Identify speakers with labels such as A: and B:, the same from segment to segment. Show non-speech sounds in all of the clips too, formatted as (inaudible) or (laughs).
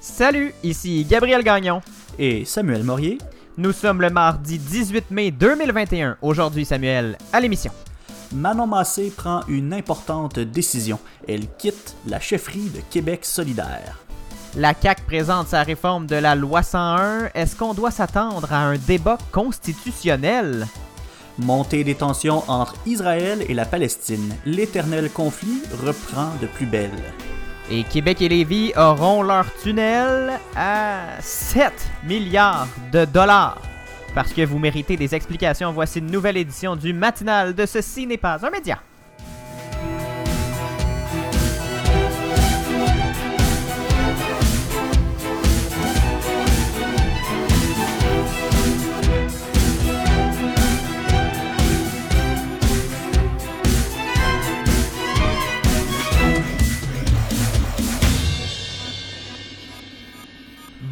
A: Salut, ici Gabriel Gagnon.
B: Et Samuel Morier.
A: Nous sommes le mardi 18 mai 2021. Aujourd'hui, Samuel, à l'émission.
B: Manon Massé prend une importante décision. Elle quitte la chefferie de Québec solidaire.
A: La CAQ présente sa réforme de la loi 101. Est-ce qu'on doit s'attendre à un débat constitutionnel?
B: Montée des tensions entre Israël et la Palestine. L'éternel conflit reprend de plus belle.
A: Et Québec et Lévis auront leur tunnel à 7 milliards de dollars. Parce que vous méritez des explications, voici une nouvelle édition du matinal de Ceci n'est pas un média.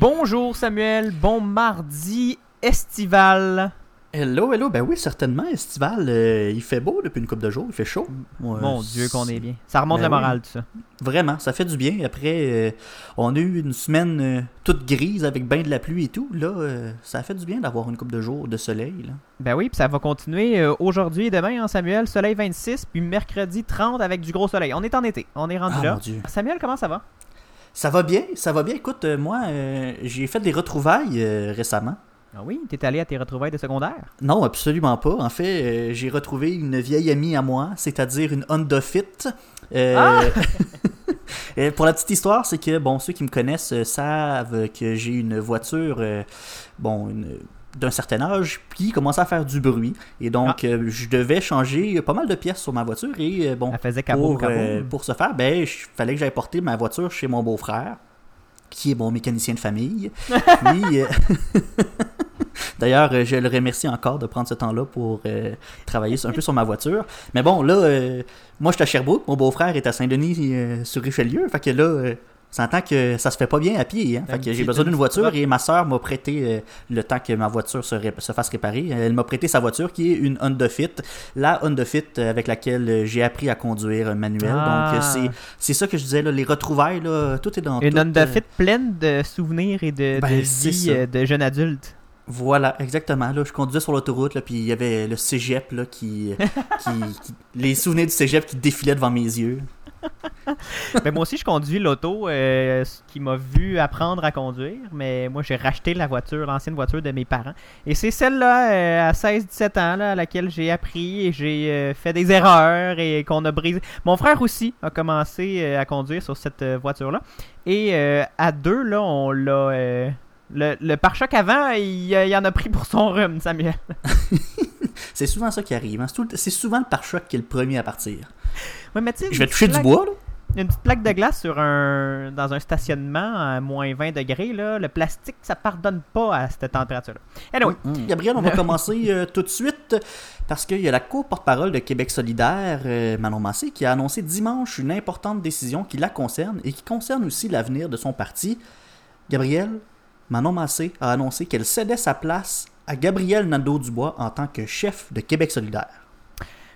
A: Bonjour Samuel, bon mardi estival.
B: Hello, hello, ben oui, certainement, estival. euh, il fait beau depuis une couple de jours, il fait chaud. Ouais,
A: Mon Dieu qu'on est bien. Ça remonte
B: Ben
A: la
B: oui.
A: morale tout ça.
B: Vraiment, ça fait du bien. Après, euh, on a eu une semaine euh, toute grise avec bien de la pluie et tout. Là, ça fait du bien d'avoir une couple de jours de soleil. Là.
A: Ben oui, puis ça va continuer aujourd'hui et demain, hein, Samuel. Soleil 26, puis mercredi 30 avec du gros soleil. On est en été, on est rendu
B: Ah,
A: là.
B: mon Dieu.
A: Samuel, comment ça va?
B: Ça va bien, ça va bien. Écoute, euh, moi, euh, j'ai fait des retrouvailles euh, récemment.
A: Ah oui, t'es allé à tes retrouvailles de secondaire?
B: Non, absolument pas. En fait, euh, j'ai retrouvé une vieille amie à moi, c'est-à-dire une Honda Fit.
A: Ah! (laughs)
B: et pour la petite histoire, c'est que bon, ceux qui me connaissent savent que j'ai une voiture, bon, une- d'un certain âge, qui commençait à faire du bruit. Et donc, euh, je devais changer pas mal de pièces sur ma voiture. Et euh, bon,
A: Elle faisait kaboom,
B: pour, euh, pour ce faire, ben, il fallait que j'aille porter ma voiture chez mon beau-frère, qui est mon mécanicien de famille. (laughs) Puis, (laughs) D'ailleurs, je le remercie encore de prendre ce temps-là pour euh, travailler un peu sur ma voiture. Mais bon, là, euh, moi, je suis à Sherbrooke, mon beau-frère est à Saint-Denis euh, sur Richelieu. Fait que là, euh, ça entend que ça se fait pas bien à pied. Hein? Fait que j'ai besoin d'une
A: une
B: voiture et ma soeur m'a prêté euh, le temps que ma voiture se, ré- se fasse réparer. Elle m'a prêté sa voiture qui est une Honda Fit. La Honda Fit euh, avec laquelle j'ai appris à conduire manuel.
A: Ah.
B: Donc, euh, c'est, ça que je disais, là, les retrouvailles, là, tout est dans
A: Une
B: tout,
A: Honda
B: euh,
A: Fit pleine de souvenirs et de,
B: Ben,
A: de vie de jeune adulte.
B: Voilà, exactement. Là, je conduisais sur l'autoroute, puis il y avait le cégep là, qui, qui, qui- Les souvenirs du cégep qui défilaient devant mes yeux.
A: Ben, moi aussi, je conduis l'auto euh, ce qui m'a vu apprendre à conduire, mais moi, j'ai racheté la voiture, l'ancienne voiture de mes parents. Et c'est celle-là, euh, à 16-17 ans, à laquelle j'ai appris et j'ai euh, fait des erreurs et qu'on a brisé. Mon frère aussi a commencé à conduire sur cette voiture-là. Et à deux, là, on l'a. le, le pare-choc avant, il, il en a pris pour son rhume, Samuel. (laughs)
B: C'est souvent ça qui arrive. hein. C'est, souvent le pare-choc qui est le premier à partir.
A: Ouais, mais
B: Je vais toucher du bois, là.
A: Une petite plaque de glace sur un dans un stationnement à moins 20 degrés, là, le plastique, ça pardonne pas à cette température-là. Anyway,
B: Gabriel, on va (laughs) commencer euh, tout de suite parce qu'il y a la co-porte-parole de Québec solidaire, euh, Manon Massé, qui a annoncé dimanche une importante décision qui la concerne et qui concerne aussi l'avenir de son parti. Gabriel, Manon Massé a annoncé qu'elle cédait sa place à Gabriel Nadeau-Dubois en tant que chef de Québec solidaire.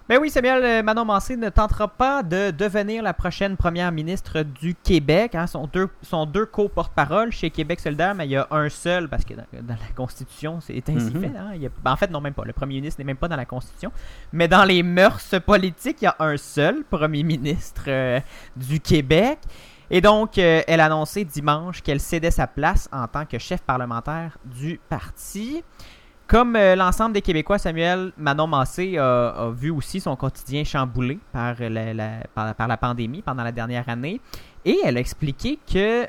A: Ben oui, Samuel euh, Manon Mancé ne tentera pas de devenir la prochaine première ministre du Québec. Hein. Sont deux, sont deux co-porte-parole chez Québec solidaire, mais il y a un seul, parce que dans, dans la Constitution, c'est ainsi
B: Mhm.
A: fait. hein. Il y a- ben, en fait, non, même pas. Le premier ministre n'est même pas dans la Constitution. Mais dans les mœurs politiques, il y a un seul premier ministre euh, du Québec. Et donc, euh, elle a annoncé dimanche qu'elle cédait sa place en tant que chef parlementaire du parti. Comme euh, l'ensemble des Québécois, Samuel Manon Massé a, a vu aussi son quotidien chamboulé par la, la- par, la pandémie pendant la dernière année. Et elle a expliqué que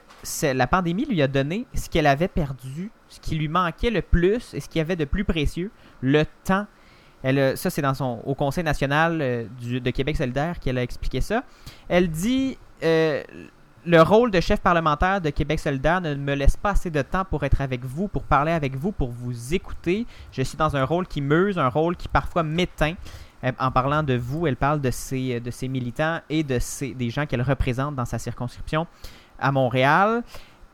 A: la pandémie lui a donné ce qu'elle avait perdu, ce qui lui manquait le plus et ce qu'il y avait de plus précieux, le temps. Ça, c'est dans son au Conseil national euh, du- de Québec solidaire qu'elle a expliqué ça. Elle dit euh, le rôle de chef parlementaire de Québec solidaire ne me laisse pas assez de temps pour être avec vous, pour parler avec vous, pour vous écouter. Je suis dans un rôle qui meuse, un rôle qui parfois m'éteint. Euh, En parlant de vous, elle parle de ses, de ses militants et de ses, des gens qu'elle représente dans sa circonscription à Montréal.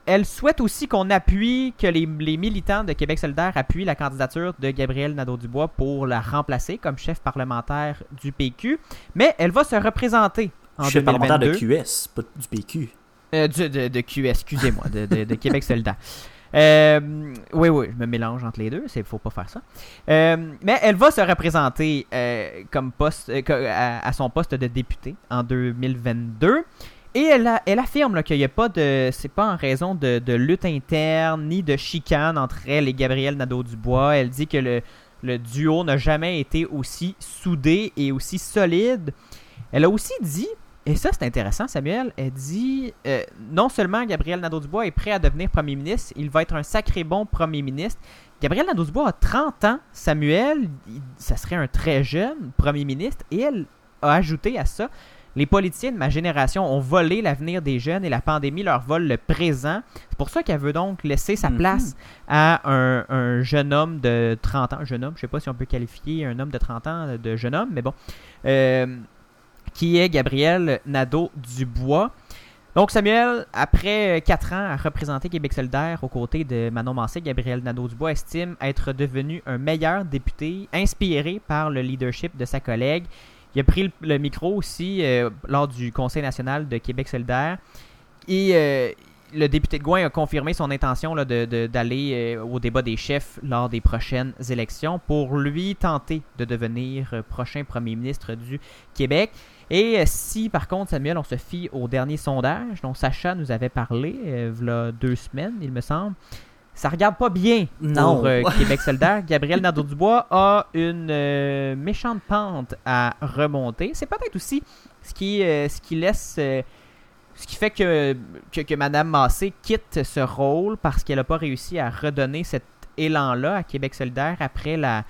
A: Elle souhaite aussi qu'on appuie, que les, les militants de Québec solidaire appuient la candidature de Gabriel Nadeau-Dubois pour la remplacer comme chef parlementaire du PQ. Mais elle va se représenter en
B: chef parlementaire de
A: 2022.
B: QS, pas du PQ.
A: Euh, de, de excusez-moi, de, Québec solidaire. Euh, oui, oui, je me mélange entre les deux, il faut pas faire ça. Euh, mais elle va se représenter comme poste, à, son poste de député en 2022. Et elle, elle affirme qu'il n'y a pas de. C'est pas en raison de, lutte interne ni de chicane entre elle et Gabriel Nadeau-Dubois. Elle dit que le duo n'a jamais été aussi soudé et aussi solide. Elle a aussi dit, et ça c'est intéressant Samuel, elle dit euh, non seulement Gabriel Nadeau-Dubois est prêt à devenir premier ministre, il va être un sacré bon premier ministre. Gabriel Nadeau-Dubois a 30 ans, Samuel, il- ça serait un très jeune premier ministre, et elle a ajouté à ça, les politiciens de ma génération ont volé l'avenir des jeunes et la pandémie leur vole le présent. C'est pour ça qu'elle veut donc laisser sa
B: Mhm.
A: place à un, un jeune homme de 30 ans. Jeune homme, je sais pas si on peut qualifier un homme de 30 ans de jeune homme, mais bon. Euh, qui est Gabriel Nadeau-Dubois. Donc Samuel, après 4 ans à représenter Québec solidaire aux côtés de Manon Massé, Gabriel Nadeau-Dubois estime être devenu un meilleur député, inspiré par le leadership de sa collègue. Il a pris le, micro aussi euh, lors du Conseil national de Québec solidaire. Et euh, le député de Gouin a confirmé son intention d'aller euh, au débat des chefs lors des prochaines élections pour lui tenter de devenir prochain premier ministre du Québec. Et euh, si par contre, Samuel, on se fie au dernier sondage dont Sacha nous avait parlé, euh, v'là deux semaines, il me semble, ça regarde pas bien
B: Non.
A: pour euh, Québec solidaire. Gabriel Nadeau-Dubois a une euh, méchante pente à remonter. C'est peut-être aussi ce qui, ce qui laisse... ce qui fait que, que, que Mme Massé quitte ce rôle parce qu'elle n'a pas réussi à redonner cet élan-là à Québec solidaire après la,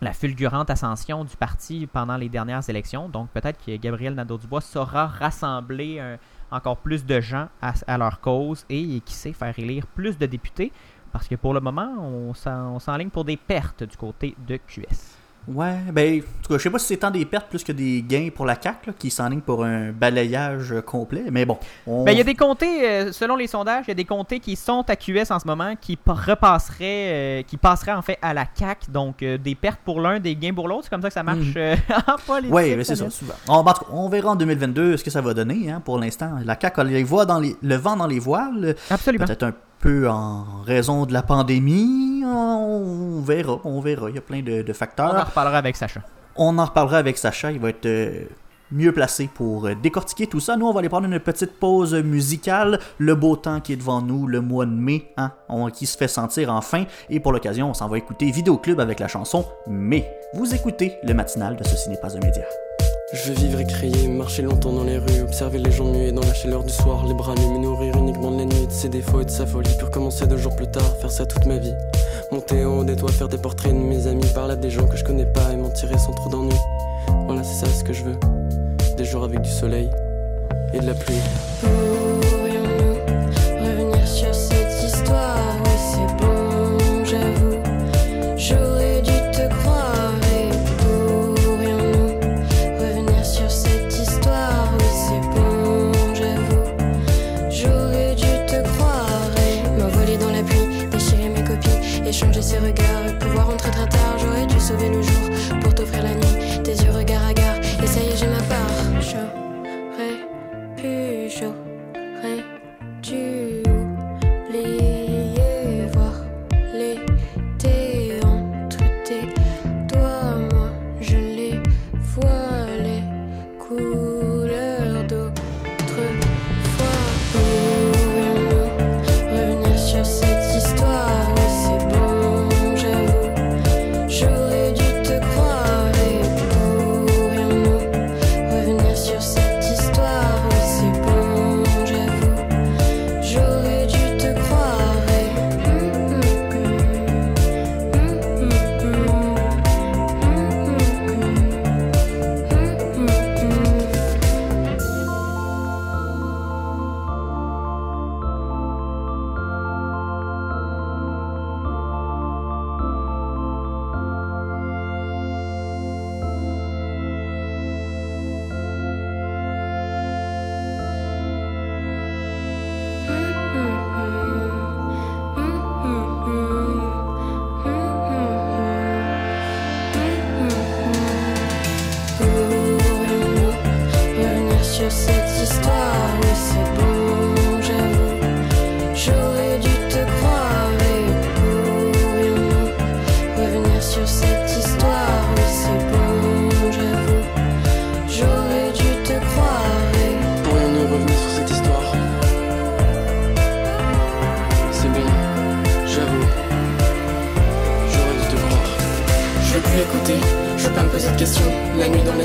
A: la fulgurante ascension du parti pendant les dernières élections. Donc peut-être que Gabriel Nadeau-Dubois saura rassembler encore plus de gens à, à leur cause et qui sait faire élire plus de députés. Parce que pour le moment, on s'enligne pour des pertes du côté de QS.
B: Ouais, ben, en tout cas, je sais pas si c'est tant des pertes plus que des gains pour la CAQ, là, qui s'enligne pour un balayage euh, complet, mais bon. on-
A: Ben, il y a des comtés, euh, selon les sondages, il y a des comtés qui sont à QS en ce moment, qui pa- repasseraient, euh, qui passeraient en fait à la CAC. Donc, des pertes pour l'un, des gains pour l'autre. C'est comme ça que ça marche
B: Mhm.
A: euh, (laughs) en politique.
B: Oui, mais c'est ça, souvent. On, en tout cas, on verra en 2022 ce que ça va donner. Hein, pour l'instant, la CAQ a les dans les, le vent dans les voiles.
A: Absolument.
B: Peut-être un peu en raison de la pandémie. On verra, on verra. Il y a plein de, de
A: On en
B: facteurs.
A: reparlera avec Sacha.
B: On en reparlera avec Sacha. Il va être euh, mieux placé pour euh, décortiquer tout ça. Nous, on va aller prendre une petite pause musicale. Le beau temps qui est devant nous, le mois de mai, hein, on- qui se fait sentir enfin. Et pour l'occasion, on s'en va écouter Vidéoclub avec la chanson Mais. Vous écoutez le matinal de Ceci n'est pas un média.
C: Je veux vivre et crier, marcher longtemps dans les rues, observer les gens muets dans la chaleur du soir, les bras nus, me nourrir uniquement de la nuit, de ses défauts et de sa folie, pour commencer deux jours plus tard, faire ça toute ma vie. Monter en haut des toits, faire des portraits de mes amis, parler à des gens que je connais pas et m'en tirer sans trop d'ennui. Voilà, c'est ça ce que je veux. Des jours avec du soleil et de la pluie.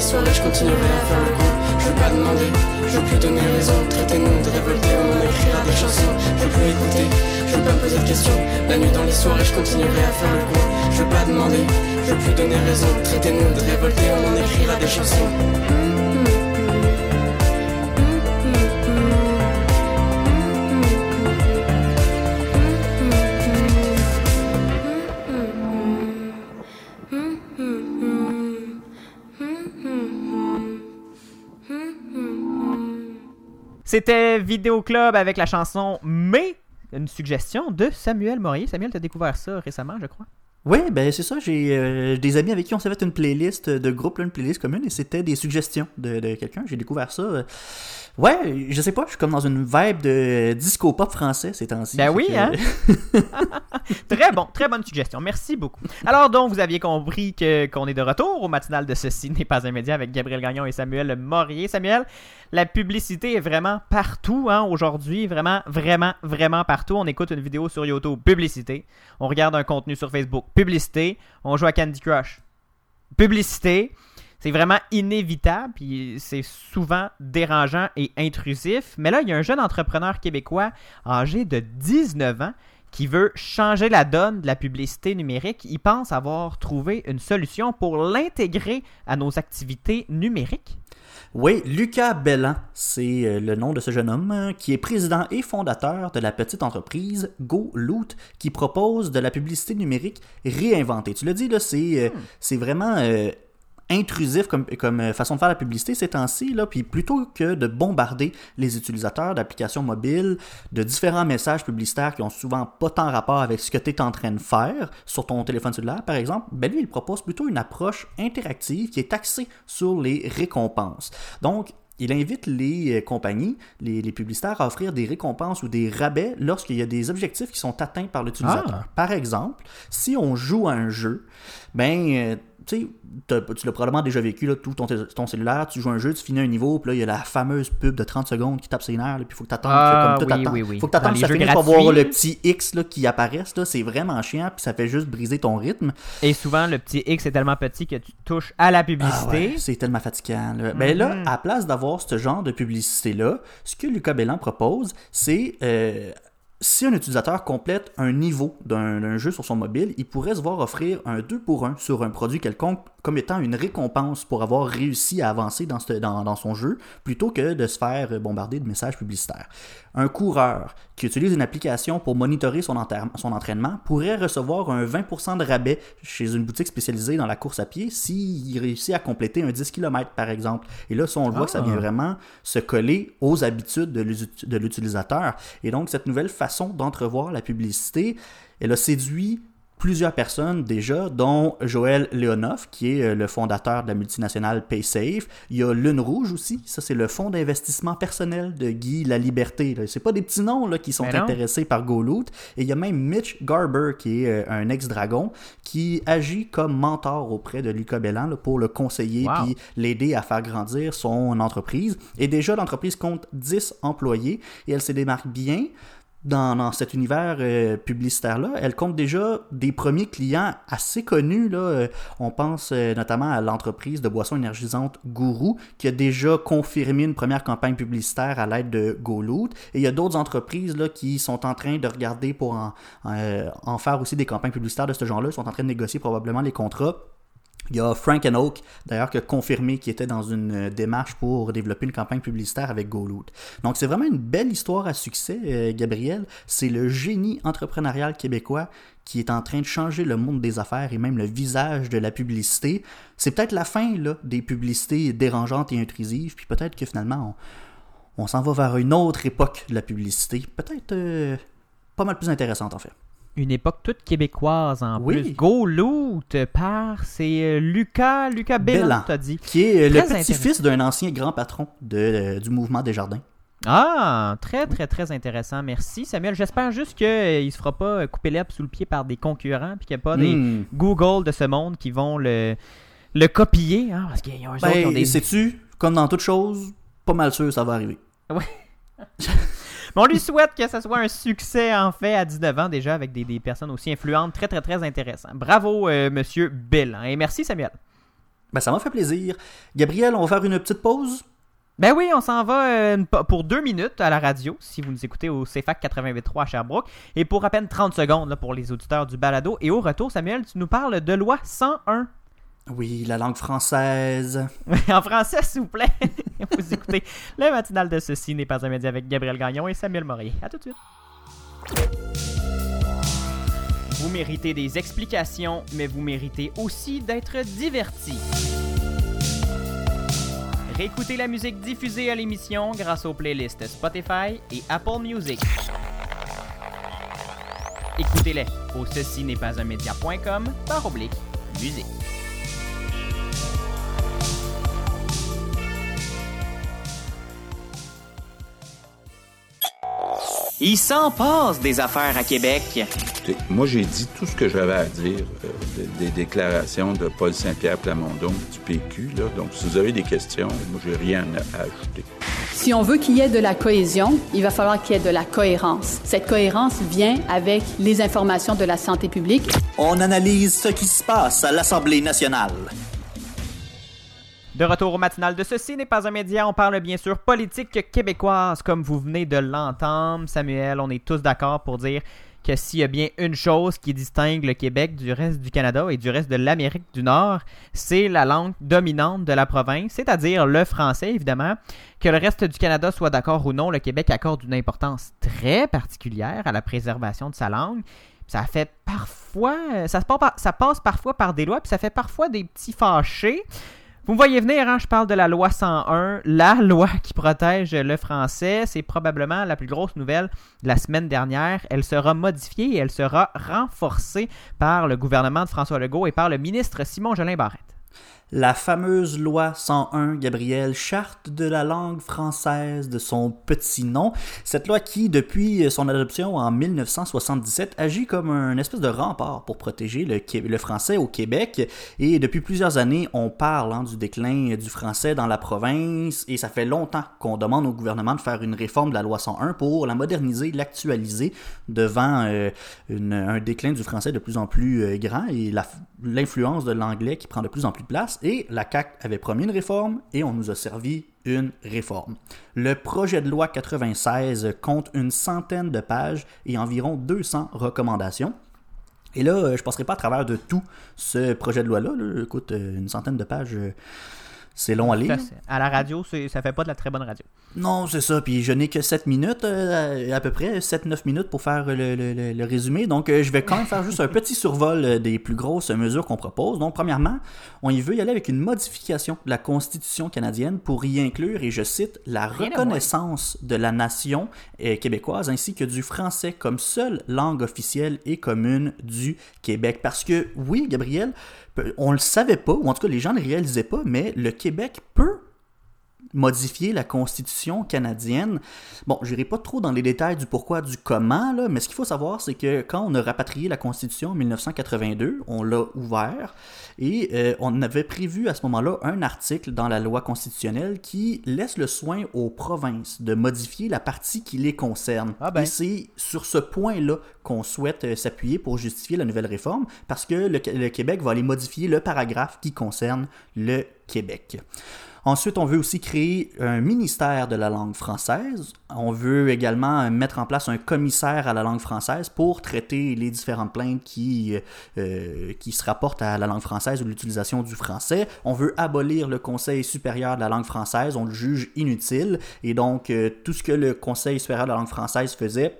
C: Les soirées, je continuerai à faire le con. Je veux pas demander, je veux plus donner raison. Traitez-nous de révoltés, on en écrira des chansons. Je veux plus écouter, je veux pas poser de questions. La nuit dans les soirées, je continuerai à faire le con. Je veux pas demander, je veux plus donner raison. Traitez-nous de révoltés, on en écrira des chansons.
A: C'était Vidéo Club avec la chanson Mais, une suggestion de Samuel Morier. Samuel, t'as découvert ça récemment, je crois?
B: Oui, ben c'est ça. J'ai euh, des amis avec qui on s'est fait une playlist de groupe, une playlist commune, et c'était des suggestions de, de quelqu'un. J'ai découvert ça. euh, Ouais, je sais pas, je suis comme dans une vibe de disco pop français ces temps-ci.
A: Ben oui,
B: que-
A: hein? (laughs) Très bon, très bonne suggestion. Merci beaucoup. Alors donc, vous aviez compris que qu'on est de retour au matinal de Ceci n'est pas un média avec Gabriel Gagnon et Samuel Morier. Samuel, la publicité est vraiment partout hein, aujourd'hui, vraiment, vraiment, vraiment partout. On écoute une vidéo sur YouTube, publicité. On regarde un contenu sur Facebook, publicité. On joue à Candy Crush, publicité. C'est vraiment inévitable, puis c'est souvent dérangeant et intrusif. Mais là, il y a un jeune entrepreneur québécois âgé de 19 ans qui veut changer la donne de la publicité numérique. Il pense avoir trouvé une solution pour l'intégrer à nos activités numériques.
B: Oui, Lucas Bellan, c'est euh, le nom de ce jeune homme euh, qui est président et fondateur de la petite entreprise GoLoot qui propose de la publicité numérique réinventée. Tu l'as dit, là, c'est euh, c'est vraiment euh, intrusif comme, comme euh, façon de faire la publicité ces temps-ci, là, puis plutôt que de bombarder les utilisateurs d'applications mobiles de différents messages publicitaires qui ont souvent pas tant rapport avec ce que tu es en train de faire sur ton téléphone cellulaire, par exemple, ben lui, il propose plutôt une approche interactive qui est axée sur les récompenses. Donc, il invite les euh, compagnies, les, les publicitaires à offrir des récompenses ou des rabais lorsqu'il y a des objectifs qui sont atteints par l'utilisateur. Par exemple, si on joue à un jeu, ben, euh, tu tu l'as probablement déjà vécu, là, tout ton, ton cellulaire, tu joues un jeu, tu finis un niveau, puis là, il y a la fameuse pub de 30 secondes qui tape ses nerfs, puis il faut que tu
A: Ah,
B: comme tout
A: oui, oui, oui.
B: faut que
A: les
B: ça finisse pour voir le petit X là, qui apparaisse, là, c'est vraiment chiant, puis ça fait juste briser ton rythme.
A: Et souvent, le petit X est tellement petit que tu touches à la
B: Ah
A: publicité.
B: ouais, c'est tellement fatigant. Là. Ben là,
A: Mhm.
B: à place d'avoir ce genre de publicité-là, ce que Lucas Bellan propose, c'est euh, si un utilisateur complète un niveau d'un jeu sur son mobile, il pourrait se voir offrir un 2 pour 1 sur un produit quelconque comme étant une récompense pour avoir réussi à avancer dans, ce- dans- dans son jeu, plutôt que de se faire bombarder de messages publicitaires. Un coureur qui utilise une application pour monitorer son, entraînement pourrait recevoir un 20% de rabais chez une boutique spécialisée dans la course à pied s'il réussit à compléter un 10 km par exemple. Et là, on le voit que ça
A: Ah.
B: vient vraiment se coller aux habitudes de l'utilisateur. Et donc, cette nouvelle façon d'entrevoir la publicité, elle a séduit plusieurs personnes déjà, dont Joël Leonoff, qui est euh, le fondateur de la multinationale PaySafe. Il y a Lune Rouge aussi, ça c'est le fonds d'investissement personnel de Guy La Liberté. C'est pas des petits noms là, qui sont intéressés par GoLoot. Et il y a même Mitch Garber, qui est euh, un ex-dragon, qui agit comme mentor auprès de Lucas Bellan là, pour le conseiller
A: Wow.
B: puis l'aider à faire grandir son entreprise. Et déjà, l'entreprise compte 10 employés et elle se démarque bien dans, cet univers euh, publicitaire-là. Elle compte déjà des premiers clients assez connus. Euh, On pense euh, notamment à l'entreprise de boissons énergisantes Guru, qui a déjà confirmé une première campagne publicitaire à l'aide de GoLoot. Et il y a d'autres entreprises qui sont en train de regarder pour en, en faire aussi des campagnes publicitaires de ce genre-là. Ils sont en train de négocier probablement les contrats. Il y a Frank and Oak, d'ailleurs, qui a confirmé qu'il était dans une euh, démarche pour développer une campagne publicitaire avec GoLoot. Donc, c'est vraiment une belle histoire à succès, euh, Gabriel. C'est le génie entrepreneurial québécois qui est en train de changer le monde des affaires et même le visage de la publicité. C'est peut-être la fin des publicités dérangeantes et intrusives, puis peut-être que finalement, on, on s'en va vers une autre époque de la publicité. Peut-être euh, pas mal plus intéressante, en fait.
A: Une époque toute québécoise en
B: Oui.
A: plus. Go Loot par, c'est euh, Lucas, Lucas Bellan, t'as dit.
B: Qui est euh, le petit-fils d'un ancien grand patron de, euh, du mouvement des jardins.
A: Ah, très très très intéressant. Merci Samuel. J'espère juste qu'il ne se fera pas couper l'herbe sous le pied par des concurrents puis qu'il n'y a pas des
B: Hmm.
A: Google de ce monde qui vont le, le copier. Hein, parce autres, ils ont
B: Ben,
A: des...
B: sais-tu, comme dans toute chose, pas mal sûr ça va arriver. (laughs)
A: Mais on lui souhaite que ce soit un succès en fait à 19 ans déjà avec des, des personnes aussi influentes très très très intéressantes. Bravo euh, Monsieur Bellan et merci Samuel.
B: Ben, ça m'a fait plaisir. Gabriel, on va faire une petite pause?
A: Ben oui, on s'en va euh, pour deux minutes à la radio, si vous nous écoutez au CFAC 88.3 à Sherbrooke, et pour à peine 30 secondes là, pour les auditeurs du balado. Et au retour, Samuel, tu nous parles de loi 101.
B: Oui, la langue française. (laughs)
A: en français, s'il vous plaît. (laughs) vous écoutez le matinal de ceci n'est pas un média avec Gabriel Gagnon et Samuel Morier. À tout de suite. Vous méritez des explications, mais vous méritez aussi d'être divertis. Réécoutez la musique diffusée à l'émission grâce aux playlists Spotify et Apple Music. Écoutez-les au ceci n'est pas un média.com par oblique musique. Il s'en passe des affaires à Québec.
D: Écoutez, Moi, j'ai dit tout ce que j'avais à dire euh, de- des déclarations de Paul Saint-Pierre Plamondon du PQ. Là. Donc, si vous avez des questions, moi, j'ai rien à ajouter.
E: Si on veut qu'il y ait de la cohésion, il va falloir qu'il y ait de la cohérence. Cette cohérence vient avec les informations de la santé publique.
B: On analyse ce qui se passe à l'Assemblée nationale.
A: De retour au matinal de Ceci n'est pas un média, on parle bien sûr politique québécoise comme vous venez de l'entendre. Samuel, on est tous d'accord pour dire que s'il y a bien une chose qui distingue le Québec du reste du Canada et du reste de l'Amérique du Nord, c'est la langue dominante de la province, c'est-à-dire le français évidemment. Que le reste du Canada soit d'accord ou non, le Québec accorde une importance très particulière à la préservation de sa langue. Ça fait parfois, ça, passe par- ça passe parfois par des lois, puis ça fait parfois des petits fâchés. Vous me voyez venir, hein, je parle de la loi 101, la (laughs) loi qui protège le français. C'est probablement la plus grosse nouvelle de la semaine dernière. Elle sera modifiée et elle sera renforcée par le gouvernement de François Legault et par le ministre Simon Jolin Barrette.
B: La fameuse loi 101, Gabriel, charte de la langue française de son petit nom. Cette loi qui, depuis son adoption en 1977, agit comme un espèce de rempart pour protéger le, français au Québec. Et depuis plusieurs années, on parle hein, du déclin du français dans la province. Et ça fait longtemps qu'on demande au gouvernement de faire une réforme de la loi 101 pour la moderniser, l'actualiser devant euh, un déclin du français de plus en plus euh, grand et l'influence de l'anglais qui prend de plus en plus de place. Et la CAQ avait promis une réforme et on nous a servi une réforme. Le projet de loi 96 compte une centaine de pages et environ 200 recommandations. Et là, euh, je passerai pas à travers de tout ce projet de loi-là. là. Écoute, euh, une centaine de pages, euh, c'est long à lire.
A: À la radio, ça fait pas de la très bonne radio.
B: Non, c'est ça. Puis je n'ai que 7 minutes, euh, à peu près, 7-9 minutes pour faire le, le- le- le résumé. Donc euh, je vais quand même faire juste un petit survol euh, des plus grosses mesures qu'on propose. Donc premièrement, on y veut y aller avec une modification de la Constitution canadienne pour y inclure, et je cite, la reconnaissance de la nation euh, québécoise ainsi que du français comme seule langue officielle et commune du Québec. Parce que oui, Gabriel, on le savait pas, ou en tout cas les gens ne le réalisaient pas, mais le Québec peut modifier la constitution canadienne. Bon, je n'irai pas trop dans les détails du pourquoi, du comment, là, mais ce qu'il faut savoir, c'est que quand on a rapatrié la constitution en 1982, on l'a ouvert et euh, on avait prévu à ce moment-là un article dans la loi constitutionnelle qui laisse le soin aux provinces de modifier la partie qui les concerne.
A: Ah ben.
B: Et c'est sur ce point-là qu'on souhaite euh, s'appuyer pour justifier la nouvelle réforme, parce que le, le Québec va aller modifier le paragraphe qui concerne le Québec. Ensuite, on veut aussi créer un ministère de la langue française. On veut également mettre en place un commissaire à la langue française pour traiter les différentes plaintes qui, euh, qui se rapportent à la langue française ou l'utilisation du français. On veut abolir le Conseil supérieur de la langue française. On le juge inutile. Et donc, euh, tout ce que le Conseil supérieur de la langue française faisait,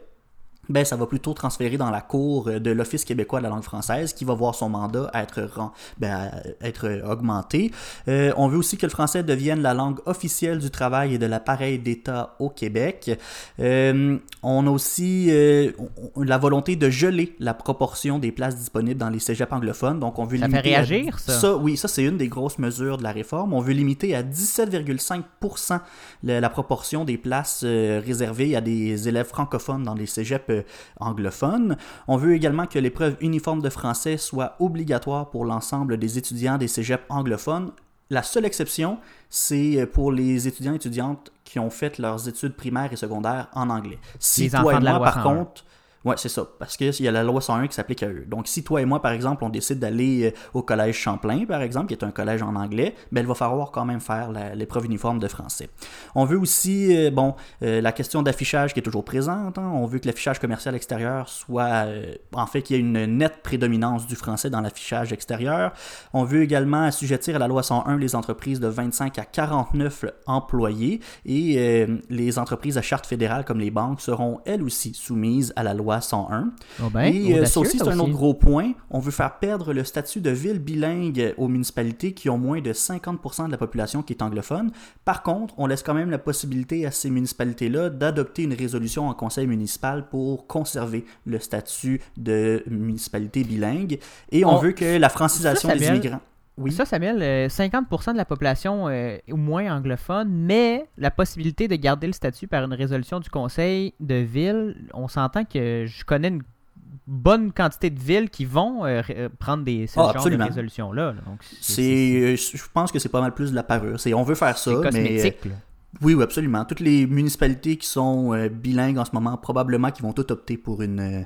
B: ben, ça va plutôt transférer dans la cour euh, de l'Office québécois de la langue française qui va voir son mandat être, ben, être augmenté. Euh, on veut aussi que le français devienne la langue officielle du travail et de l'appareil d'État au Québec. Euh, on a aussi euh, la volonté de geler la proportion des places disponibles dans les cégeps anglophones. Donc, on veut
A: Ça fait
B: limiter à-
A: réagir, ça.
B: oui, ça c'est une des grosses mesures de la réforme. On veut limiter à 17,5% la, la proportion des places réservées à des élèves francophones dans les cégeps euh, anglophones. On veut également que l'épreuve uniforme de français soit obligatoire pour l'ensemble des étudiants des cégeps anglophones. La seule exception, c'est euh, pour les étudiants et étudiantes qui ont fait leurs études primaires et secondaires en anglais. Si
A: Les
B: toi et moi, par
A: 101.
B: contre, Ouais, c'est ça. Parce qu'il y a la loi 101 qui s'applique à eux. Donc, si toi et moi, par exemple, on décide d'aller euh, au collège Champlain, par exemple, qui est un collège en anglais, ben, il va falloir quand même faire l'épreuve uniforme de français. On veut aussi, euh, bon, euh, la question d'affichage qui est toujours présente. hein. On veut que l'affichage commercial extérieur soit, en fait, qu'il y ait une nette prédominance du français dans l'affichage extérieur. On veut également assujettir à la loi 101 les entreprises de 25 à 49 employés et les entreprises à charte fédérale comme les banques seront elles aussi soumises à la loi 101.
A: Oh ben,
B: et euh, ça aussi, c'est un autre gros point. On veut faire perdre le statut de ville bilingue aux municipalités qui ont moins de 50% de la population qui est anglophone. Par contre, on laisse quand même la possibilité à ces municipalités-là d'adopter une résolution en conseil municipal pour conserver le statut de municipalité bilingue. Et on,
A: On-
B: veut que la francisation
A: Ça,
B: des
A: Samuel,
B: immigrants. Oui.
A: Ça, Samuel, euh, 50% de la population euh, au moins anglophone, mais la possibilité de garder le statut par une résolution du conseil de ville, on s'entend que je connais une bonne quantité de villes qui vont euh, euh, prendre des, ce
B: Ah,
A: genre de résolution-là. là. Donc,
B: C'est, euh, je pense que c'est pas mal plus de la parure. C'est, on veut faire ça, mais. Oui, oui, absolument. Toutes les municipalités qui sont euh, bilingues en ce moment, probablement qui vont toutes opter pour une, euh,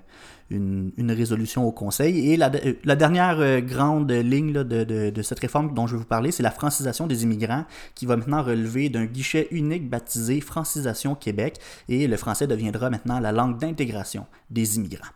B: une, une résolution au Conseil. Et la, euh, dernière grande ligne de, de, cette réforme dont je vais vous parler, c'est la francisation des immigrants, qui va maintenant relever d'un guichet unique baptisé Francisation Québec. Et le français deviendra maintenant la langue d'intégration des immigrants.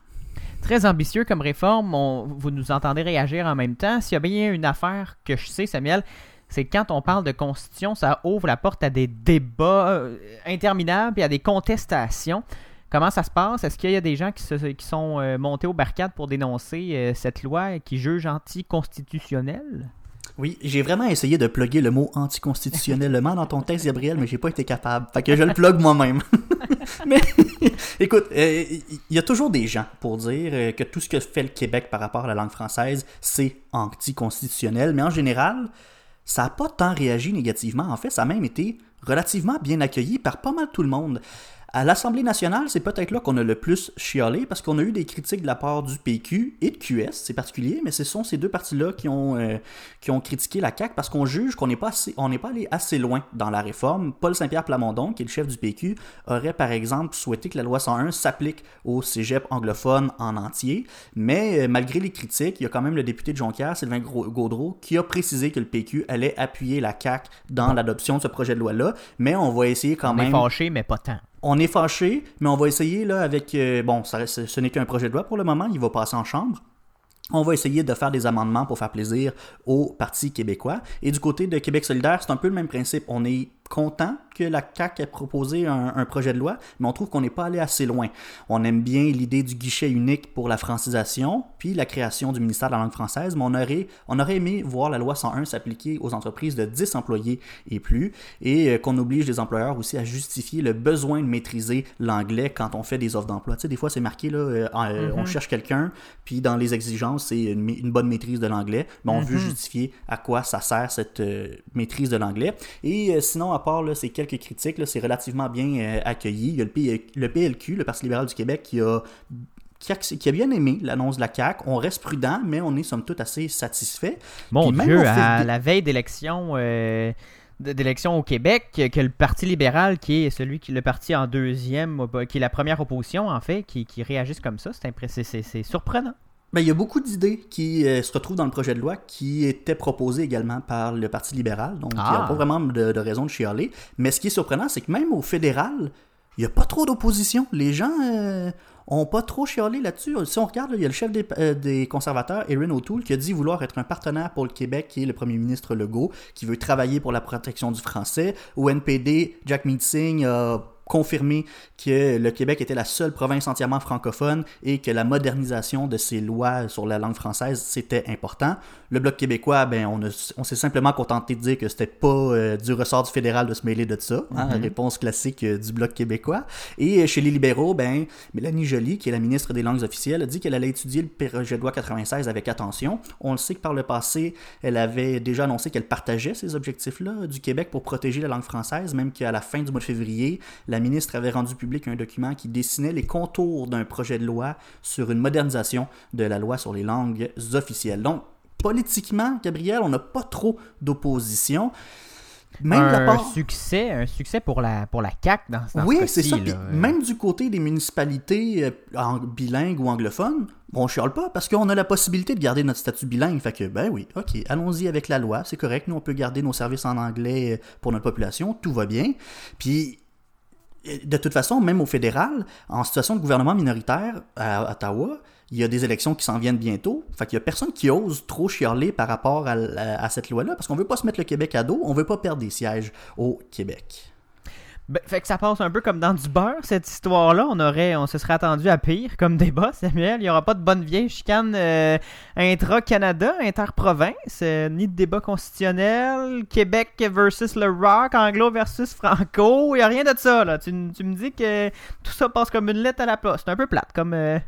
A: Très ambitieux comme réforme. Vous nous entendez réagir en même temps. S'il y a bien une affaire que je sais, Samuel, c'est quand on parle de constitution, ça ouvre la porte à des débats euh, interminables et à des contestations. Comment ça se passe? Est-ce qu'il y a des gens qui, sont euh, montés aux barricades pour dénoncer euh, cette loi qui jugent anticonstitutionnelle?
B: Oui, j'ai vraiment essayé de plugger le mot anticonstitutionnellement dans ton texte, Gabriel, mais j'ai pas été capable. Fait que je le plug moi-même. (laughs) mais (laughs) écoute, il y a toujours des gens pour dire que tout ce que fait le Québec par rapport à la langue française, c'est anticonstitutionnel, mais en général, ça n'a pas tant réagi négativement. En fait, ça a même été relativement bien accueilli par pas mal tout le monde. À l'Assemblée nationale, c'est peut-être là qu'on a le plus chialé parce qu'on a eu des critiques de la part du PQ et de QS, c'est particulier, mais ce sont ces deux partis-là qui ont, euh, qui ont critiqué la CAQ parce qu'on juge qu'on n'est pas, assez- on pas allé assez loin dans la réforme. Paul Saint-Pierre Plamondon, qui est le chef du PQ, aurait par exemple souhaité que la loi 101 s'applique au cégep anglophone en entier, mais euh, malgré les critiques, il y a quand même le député de Jonquière, Sylvain Gaudreau, qui a précisé que le PQ allait appuyer la CAQ dans l'adoption de ce projet de loi-là, mais on va essayer quand
A: On est
B: même
A: fâché, mais pas tant.
B: On est fâché, mais on va essayer là avec euh, bon, ça ce n'est qu'un projet de loi pour le moment, il va passer en chambre. On va essayer de faire des amendements pour faire plaisir au Parti québécois. Et du côté de Québec solidaire, c'est un peu le même principe. On est content que la CAQ ait proposé un, un projet de loi, mais on trouve qu'on n'est pas allé assez loin. On aime bien l'idée du guichet unique pour la francisation, puis la création du ministère de la langue française, mais on aurait, on aurait aimé voir la loi 101 s'appliquer aux entreprises de 10 employés et plus, et euh, qu'on oblige les employeurs aussi à justifier le besoin de maîtriser l'anglais quand on fait des offres d'emploi. Tu sais, des fois, c'est marqué, là, euh, euh, on cherche quelqu'un, puis dans les exigences, c'est une, bonne maîtrise de l'anglais, mais on veut justifier à quoi ça sert cette euh, maîtrise de l'anglais. Et euh, sinon, à part là, ces quelques critiques, c'est relativement bien euh, accueilli. Il y a le, P- le PLQ, le Parti libéral du Québec, qui a qui a, bien aimé l'annonce de la CAQ. On reste prudent, mais on est somme toute assez satisfait.
A: Mon
B: même
A: Dieu, à
B: des-
A: la veille d'élection euh, d'élection au Québec, que le Parti libéral, qui est celui qui le parti en deuxième, qui est la première opposition, en fait, qui, qui réagisse comme ça, c'est c'est- c'est- c'est surprenant.
B: Ben, il y a beaucoup d'idées qui euh, se retrouvent dans le projet de loi qui étaient proposées également par le Parti libéral. Donc, il n'y
A: Ah.
B: a pas vraiment de, de raison de chialer. Mais ce qui est surprenant, c'est que même au fédéral, il n'y a pas trop d'opposition. Les gens euh, ont pas trop chialé là-dessus. Si on regarde, là, il y a le chef des, euh, des conservateurs, Erin O'Toole, qui a dit vouloir être un partenaire pour le Québec, qui est le premier ministre Legault, qui veut travailler pour la protection du français. Au NPD, Jack Meeting a confirmé que le Québec était la seule province entièrement francophone et que la modernisation de ses lois sur la langue française, c'était important. Le Bloc québécois, ben, on, a- on s'est simplement contenté de dire que c'était pas euh, du ressort du fédéral de se mêler de ça. hein, Réponse classique euh, du Bloc québécois. Et euh, chez les libéraux, ben, Mélanie Joly, qui est la ministre des langues officielles, a dit qu'elle allait étudier le projet de loi 96 avec attention. On le sait que par le passé, elle avait déjà annoncé qu'elle partageait ces objectifs-là du Québec pour protéger la langue française, même qu'à la fin du mois de février, la ministre avait rendu public un document qui dessinait les contours d'un projet de loi sur une modernisation de la loi sur les langues officielles. Donc, politiquement, Gabriel, on n'a pas trop d'opposition. Même
A: un
B: la part...
A: succès, un succès pour la, pour la CAQ dans, dans
B: Oui,
A: ce
B: c'est
A: cas-ci,
B: ça.
A: là.
B: Puis même du côté des municipalités euh, en- bilingues ou anglophones, on chiale pas parce qu'on a la possibilité de garder notre statut bilingue. Fait que, ben oui, ok, allons-y avec la loi, c'est correct. Nous, on peut garder nos services en anglais euh, pour notre population, tout va bien. Puis, euh, de toute façon, même au fédéral, en situation de gouvernement minoritaire à Ottawa, il y a des élections qui s'en viennent bientôt. Fait qu'il y a personne qui ose trop chialer par rapport à, à cette loi-là parce qu'on veut pas se mettre le Québec à dos, on veut pas perdre des sièges au Québec.
A: Ben, fait que ça passe un peu comme dans du beurre, cette histoire-là. On aurait, on se serait attendu à pire comme débat, Samuel. Il n'y aura pas de bonne vieille chicane euh, intra-Canada, inter-province, euh, ni de débat constitutionnel, Québec versus le rock, anglo versus franco. Il n'y a rien de ça, là. Tu, tu me dis que tout ça passe comme une lettre à la place. C'est un peu plate, comme... euh,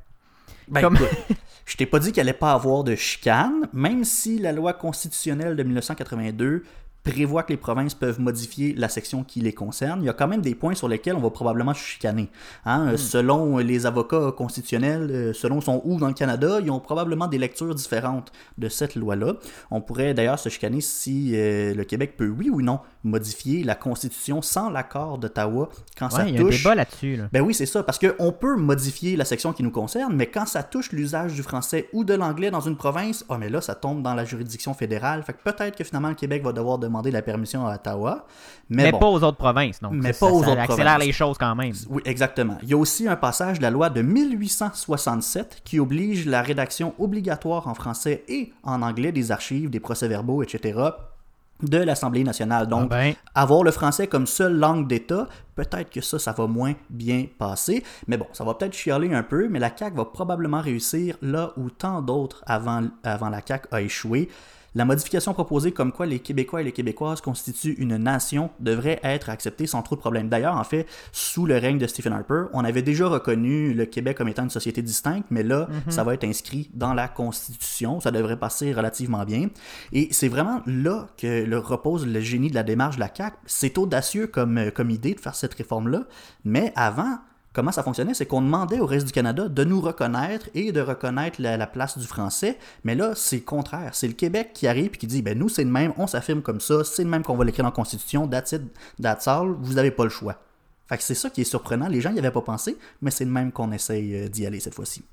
B: Ben,
A: Comme-
B: écoute, je t'ai pas dit qu'il allait pas avoir de chicane, même si la loi constitutionnelle de 1982 prévoit que les provinces peuvent modifier la section qui les concerne. Il y a quand même des points sur lesquels on va probablement se chicaner. Hein? Euh, Selon les avocats constitutionnels, euh, selon son où dans le Canada, ils ont probablement des lectures différentes de cette loi-là. On pourrait d'ailleurs se chicaner si euh, le Québec peut, oui ou non, modifier la Constitution sans l'accord d'Ottawa quand ça
A: Ouais, il y a un
B: touche
A: débat là-dessus, là.
B: ben oui, c'est ça, parce qu'on peut modifier la section qui nous concerne, mais quand ça touche l'usage du français ou de l'anglais dans une province, oh mais là, ça tombe dans la juridiction fédérale. Fait que peut-être que finalement le Québec va devoir demander la permission à Ottawa. Mais,
A: Mais
B: bon.
A: pas aux autres provinces, donc.
B: Mais
A: ça,
B: pas aux
A: ça
B: autres
A: accélère
B: provinces.
A: les choses quand même.
B: Oui, exactement. Il y a aussi un passage de la loi de 1867 qui oblige la rédaction obligatoire en français et en anglais des archives, des procès-verbaux, etc. de l'Assemblée nationale. Donc,
A: Ah ben.
B: avoir le français comme seule langue d'État, peut-être que ça, ça va moins bien passer. Mais bon, ça va peut-être chialer un peu, mais la CAQ va probablement réussir là où tant d'autres avant, avant la CAQ a échoué. La modification proposée comme quoi les Québécois et les Québécoises constituent une nation devrait être acceptée sans trop de problèmes. D'ailleurs, en fait, sous le règne de Stephen Harper, on avait déjà reconnu le Québec comme étant une société distincte, mais là, ça va être inscrit dans la Constitution. Ça devrait passer relativement bien. Et c'est vraiment là que le repose le génie de la démarche de la CAQ. C'est audacieux comme, euh, comme idée de faire cette réforme-là, mais avant, comment ça fonctionnait, c'est qu'on demandait au reste du Canada de nous reconnaître et de reconnaître la, la place du français. Mais là, c'est contraire. C'est le Québec qui arrive et qui dit, ben nous, c'est le même, on s'affirme comme ça, c'est le même qu'on va l'écrire dans la Constitution, that's it, that's all, vous n'avez pas le choix. Fait que c'est ça qui est surprenant. Les gens n'y avaient pas pensé, mais c'est le même qu'on essaye euh, d'y aller cette fois-ci.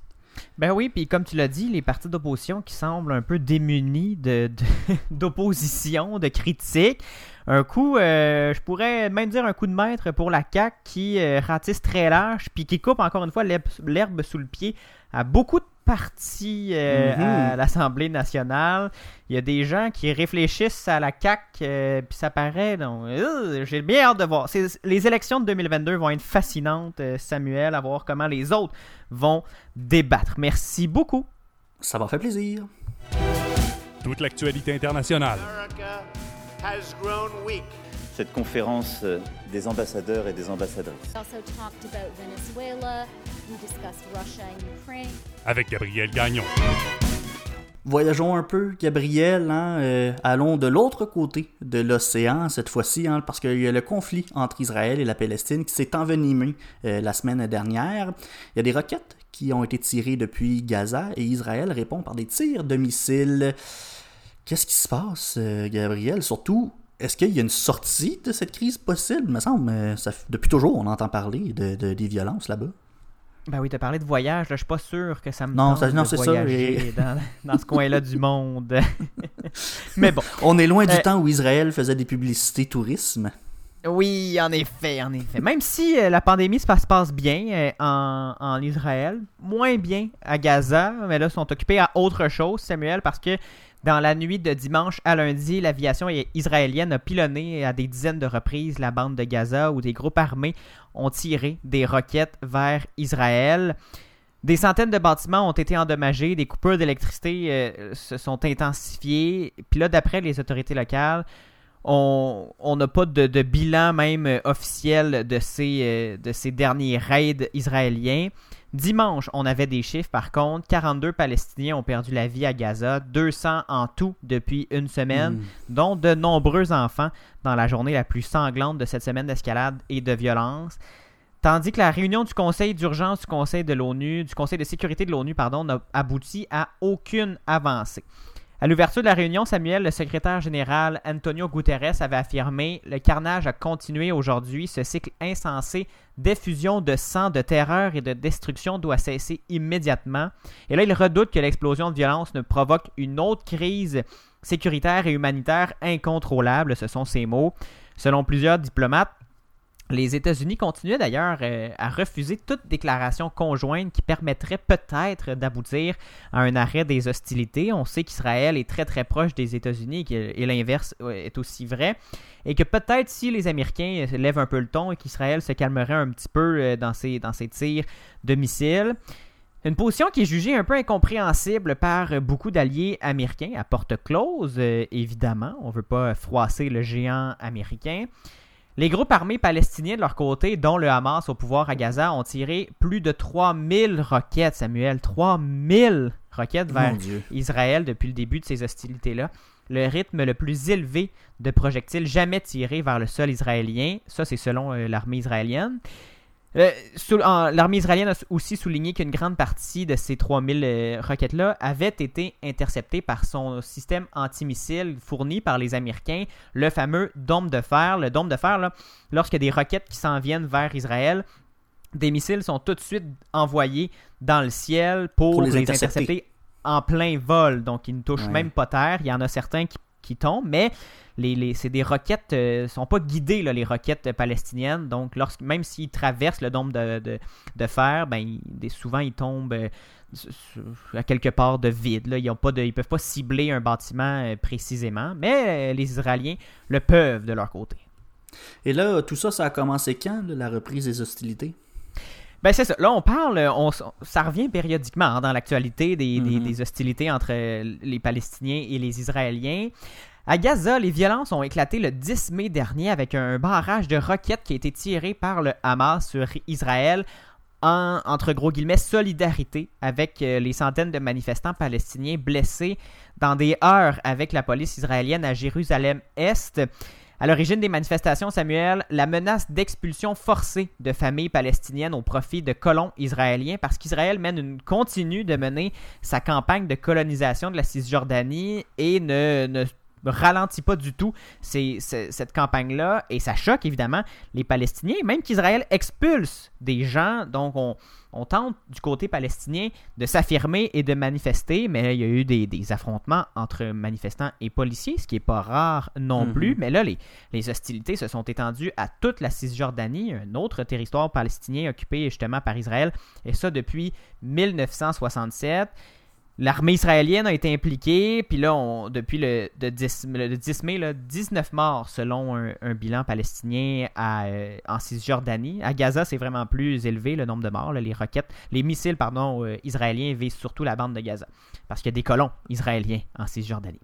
A: Ben oui, puis comme tu l'as dit, les partis d'opposition qui semblent un peu démunis de, de- (laughs) d'opposition, de, critiques. Un coup, euh, je pourrais même dire un coup de maître pour la CAQ qui euh, ratisse très large, puis qui coupe encore une fois l'herbe, l'herbe sous le pied à beaucoup de partis euh, à l'Assemblée nationale. Il y a des gens qui réfléchissent à la CAQ, euh, puis ça paraît, donc euh, j'ai bien hâte de voir. Les élections de 2022 vont être fascinantes, euh, Samuel, à voir comment les autres vont débattre. Merci beaucoup.
B: Ça m'a fait plaisir.
F: Toute l'actualité internationale.
G: America has grown weak.
H: Cette conférence euh, des ambassadeurs et des ambassadrices.
I: We also talked about Venezuela. We discussed Russia and Ukraine.
F: Avec Gabriel Gagnon.
B: Voyageons un peu, Gabriel. hein, euh, allons de l'autre côté de l'océan cette fois-ci, hein, parce qu'il y a le conflit entre Israël et la Palestine qui s'est envenimé euh, la semaine dernière. Il y a des roquettes qui ont été tirées depuis Gaza et Israël répond par des tirs de missiles. Qu'est-ce qui se passe, Gabriel? Surtout, est-ce qu'il y a une sortie de cette crise possible? Il me semble, ça depuis toujours, on entend parler de, de- des violences là-bas.
A: Ben oui, t'as parlé de voyage, là, je suis pas sûr que ça me
B: Non, ça- non, c'est ça, et-
A: dans, dans ce coin-là du monde. (laughs) Mais bon,
B: On est loin du
A: Euh,
B: temps où Israël faisait des publicités tourisme.
A: Oui, en effet, en effet. Même si euh, la pandémie se passe, bien euh, en, en Israël, moins bien à Gaza, mais là, ils sont occupés à autre chose, Samuel, parce que dans la nuit de dimanche à lundi, l'aviation israélienne a pilonné à des dizaines de reprises la bande de Gaza où des groupes armés ont tiré des roquettes vers Israël. Des centaines de bâtiments ont été endommagés, des coupures d'électricité euh, se sont intensifiées. Puis là, d'après les autorités locales, on on n'a pas de, de bilan même euh, officiel de ces, euh, de ces derniers raids israéliens. Dimanche, on avait des chiffres par contre. 42 Palestiniens ont perdu la vie à Gaza, 200 en tout depuis une semaine,
B: Hmm.
A: dont de nombreux enfants dans la journée la plus sanglante de cette semaine d'escalade et de violence. Tandis que la réunion du Conseil d'urgence du Conseil de l'ONU, du Conseil de sécurité de l'ONU, pardon, n'a abouti à aucune avancée. À l'ouverture de la réunion, Samuel, le secrétaire général Antonio Guterres avait affirmé Le carnage a continué aujourd'hui. Ce cycle insensé d'effusion de sang, de terreur et de destruction doit cesser immédiatement. Et là, il redoute que l'explosion de violence ne provoque une autre crise sécuritaire et humanitaire incontrôlable. Ce sont ses mots. Selon plusieurs diplomates, les États-Unis continuaient d'ailleurs euh, à refuser toute déclaration conjointe qui permettrait peut-être d'aboutir à un arrêt des hostilités. On sait qu'Israël est très très proche des États-Unis et l'inverse est aussi vrai. Et que peut-être si les Américains lèvent un peu le ton et qu'Israël se calmerait un petit peu euh, dans ses, dans ses tirs de missiles. Une position qui est jugée un peu incompréhensible par beaucoup d'alliés américains, à porte close, euh, évidemment. On ne veut pas froisser le géant américain. Les groupes armés palestiniens de leur côté, dont le Hamas au pouvoir à Gaza, ont tiré plus de 3000 roquettes, Samuel. 3000 roquettes vers Israël depuis le début de ces hostilités-là. Le rythme le plus élevé de projectiles jamais tirés vers le sol israélien. Ça, c'est selon euh, l'armée israélienne. Euh, l'armée israélienne a aussi souligné qu'une grande partie de ces 3000 euh, roquettes-là avaient été interceptées par son système antimissile fourni par les Américains, le fameux dôme de fer. Le dôme de fer, là, a des roquettes qui s'en viennent vers Israël, des missiles sont tout de suite envoyés dans le ciel pour, les, intercepter. en plein vol. Donc, ils ne touchent même pas terre. Il y en a certains qui, qui tombent, mais les, c'est des roquettes, euh, sont pas guidées, là, les roquettes palestiniennes. Donc, lorsque, même s'ils traversent le dôme de, fer, ben, souvent ils tombent euh, à quelque part de vide. Ils ne peuvent pas cibler un bâtiment euh, précisément, mais les Israéliens le peuvent de leur côté.
B: Et là, tout ça, ça a commencé quand, la reprise des hostilités?
A: Ben c'est ça. Là, on parle, on, ça revient périodiquement hein, dans l'actualité des, des, mm-hmm. hostilités entre les Palestiniens et les Israéliens. À Gaza, les violences ont éclaté le 10 mai dernier avec un barrage de roquettes qui a été tiré par le Hamas sur Israël en, entre gros guillemets, solidarité avec euh, les centaines de manifestants palestiniens blessés dans des heurts avec la police israélienne à Jérusalem-Est. À l'origine des manifestations, Samuel, la menace d'expulsion forcée de familles palestiniennes au profit de colons israéliens, parce qu'Israël mène continue de mener sa campagne de colonisation de la Cisjordanie et ne, ne ralentit pas du tout cette campagne-là et ça choque évidemment les Palestiniens, même qu'Israël expulse des gens. Donc on, tente du côté palestinien de s'affirmer et de manifester, mais il y a eu des, affrontements entre manifestants et policiers, ce qui n'est pas rare non mhm. plus. Mais là, les, les, hostilités se sont étendues à toute la Cisjordanie, un autre territoire palestinien occupé justement par Israël, et ça depuis 1967. L'armée israélienne a été impliquée, puis là, depuis le, 10, mai, 19 morts selon un, bilan palestinien euh, en Cisjordanie. À Gaza, c'est vraiment plus élevé le nombre de morts. les roquettes, les missiles euh, israéliens visent surtout la bande de Gaza, parce qu'il y a des colons israéliens en Cisjordanie.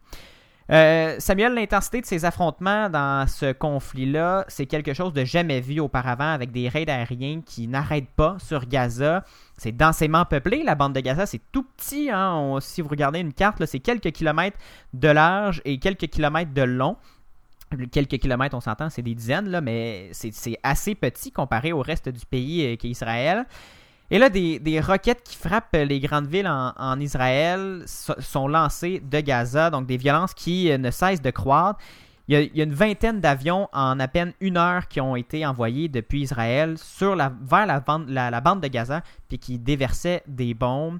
A: Euh, Samuel, l'intensité de ces affrontements dans ce conflit-là, c'est quelque chose de jamais vu auparavant avec des raids aériens qui n'arrêtent pas sur Gaza. C'est densément peuplé, la bande de Gaza, c'est tout petit. Hein. si vous regardez une carte, c'est quelques kilomètres de large et quelques kilomètres de long. Quelques kilomètres, on s'entend, c'est des dizaines, mais c'est assez petit comparé au reste du pays euh, qui est Israël. Et là, des, roquettes qui frappent les grandes villes en, Israël sont lancées de Gaza, donc des violences qui euh, ne cessent de croître. Il y, a, une vingtaine d'avions en à peine une heure qui ont été envoyés depuis Israël sur la, vers la, la bande de Gaza, puis qui déversaient des bombes.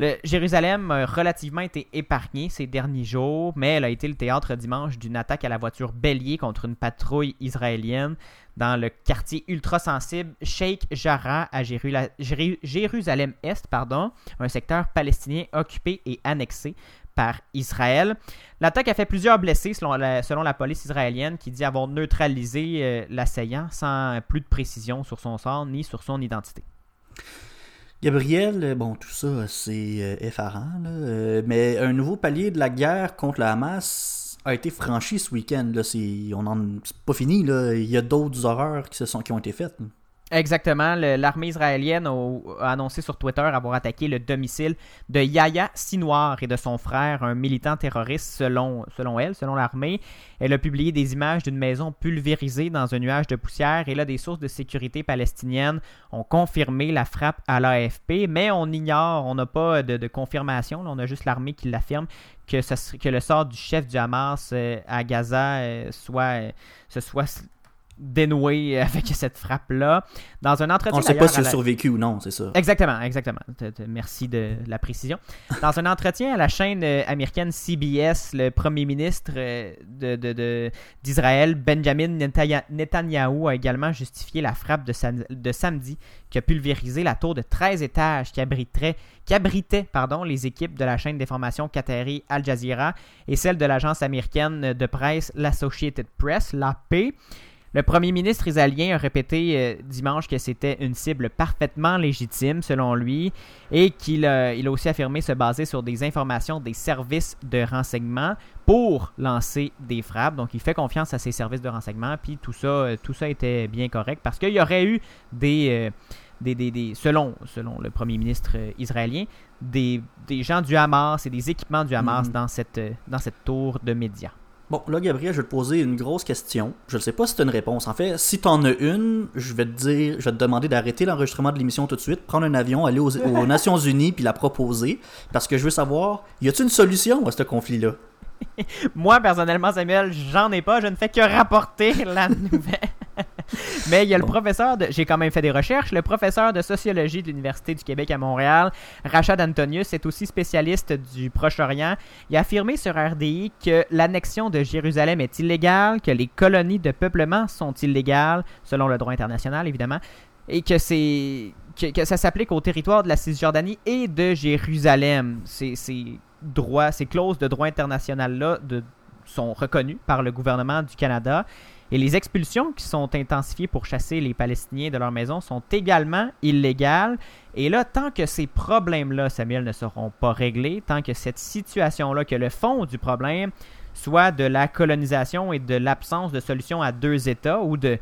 A: Le Jérusalem a relativement été épargné ces derniers jours, mais elle a été le théâtre dimanche d'une attaque à la voiture bélier contre une patrouille israélienne dans le quartier ultra sensible Sheikh Jarrah à Jérusalem-Est, un secteur palestinien occupé et annexé par Israël. L'attaque a fait plusieurs blessés selon la, selon la police israélienne qui dit avoir neutralisé euh, l'assaillant sans plus de précision sur son sort ni sur son identité.
B: Gabriel, euh, bon, tout ça, c'est euh, effarant, euh, mais un nouveau palier de la guerre contre la Hamas a été franchi ce week-end. Là, c'est, pas fini, là. il y a d'autres horreurs qui, se sont, qui ont été faites.
A: Exactement. L'armée israélienne a, annoncé sur Twitter avoir attaqué le domicile de Yahya Sinoir et de son frère, un militant terroriste selon, selon elle, selon l'armée. Elle a publié des images d'une maison pulvérisée dans un nuage de poussière et là, des sources de sécurité palestiniennes ont confirmé la frappe à l'AFP, mais on ignore, on n'a pas de, confirmation, là, on a juste l'armée qui l'affirme que, ce que le sort du chef du Hamas euh, à Gaza euh, soit, euh, se soit dénoué (laughs) avec cette frappe-là. Dans un entretien
B: On ne sait pas s'il
A: à
B: a
A: la-
B: survécu ou non, c'est ça.
A: Exactement, exactement. Te- te- Merci de la précision. Dans un entretien à la chaîne euh, américaine CBS, le premier ministre euh, de- de- de- d'Israël, Benjamin Netanya- Netanyahou, a également justifié la frappe de, sam- de samedi qui a pulvérisé la tour de 13 étages qui abriterait qui abritait pardon, les équipes de la chaîne d'information qatari Al Jazeera et celle de l'agence américaine de presse l'Associated Press, l'AP. Le premier ministre israélien a répété euh, dimanche que c'était une cible parfaitement légitime selon lui et qu'il a, il a aussi affirmé se baser sur des informations des services de renseignement pour lancer des frappes. Donc il fait confiance à ses services de renseignement puis tout ça, euh, tout ça était bien correct parce qu'il y aurait eu des, euh, des, des- des- selon, selon le premier ministre israélien, des, des gens du Hamas et des équipements du Hamas
B: Mhm.
A: dans, cette, dans cette tour de médias.
B: Bon, là, Gabriel, je vais te poser une grosse question. Je ne sais pas si tu as une réponse. En fait, si tu en as une, je vais te dire, je vais te demander d'arrêter l'enregistrement de l'émission tout de suite, prendre un avion, aller aux, aux (laughs) Nations Unies puis la proposer. Parce que je veux savoir, y a-t-il une solution à ce conflit-là? (laughs)
A: Moi, personnellement, Samuel, j'en ai pas. Je ne fais que rapporter la (laughs) nouvelle. (laughs) Mais il y a le professeur de. J'ai quand même fait des recherches. Le professeur de sociologie de l'Université du Québec à Montréal, Rachad Antonius, est aussi spécialiste du Proche-Orient. Il a affirmé sur RDI que l'annexion de Jérusalem est illégale, que les colonies de peuplement sont illégales, selon le droit international, évidemment, et que c'est. Que, ça s'applique au territoire de la Cisjordanie et de Jérusalem. Ces droits, ces clauses de droit international-là de, sont reconnues par le gouvernement du Canada. Et les expulsions qui sont intensifiées pour chasser les Palestiniens de leur maison sont également illégales. Et là, tant que ces problèmes-là, Samuel, ne seront pas réglés, tant que cette situation-là, que le fond du problème soit de la colonisation et de l'absence de solution à deux États ou de...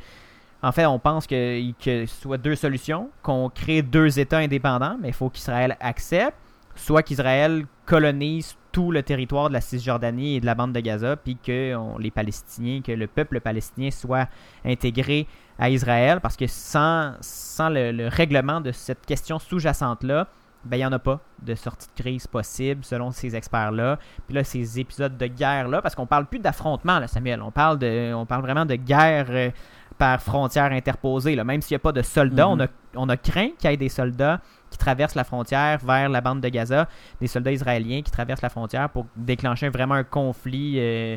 A: En fait, on pense que, ce soit deux solutions, qu'on crée deux États indépendants, mais il faut qu'Israël accepte, soit qu'Israël colonise tout le territoire de la Cisjordanie et de la bande de Gaza, puis que les Palestiniens, que le peuple palestinien soit intégré à Israël, parce que sans, sans le, le règlement de cette question sous-jacente-là, ben, il n'y en a pas de sortie de crise possible, selon ces experts-là. Puis là, ces épisodes de guerre-là, parce qu'on parle plus d'affrontement, là, Samuel, on parle, de, on parle vraiment de guerre euh, par frontière interposée. Là. Même s'il n'y a pas de soldats,
B: Mhm.
A: on, a, on a craint qu'il y ait des soldats qui traversent la frontière vers la bande de Gaza, des soldats israéliens qui traversent la frontière pour déclencher vraiment un conflit euh,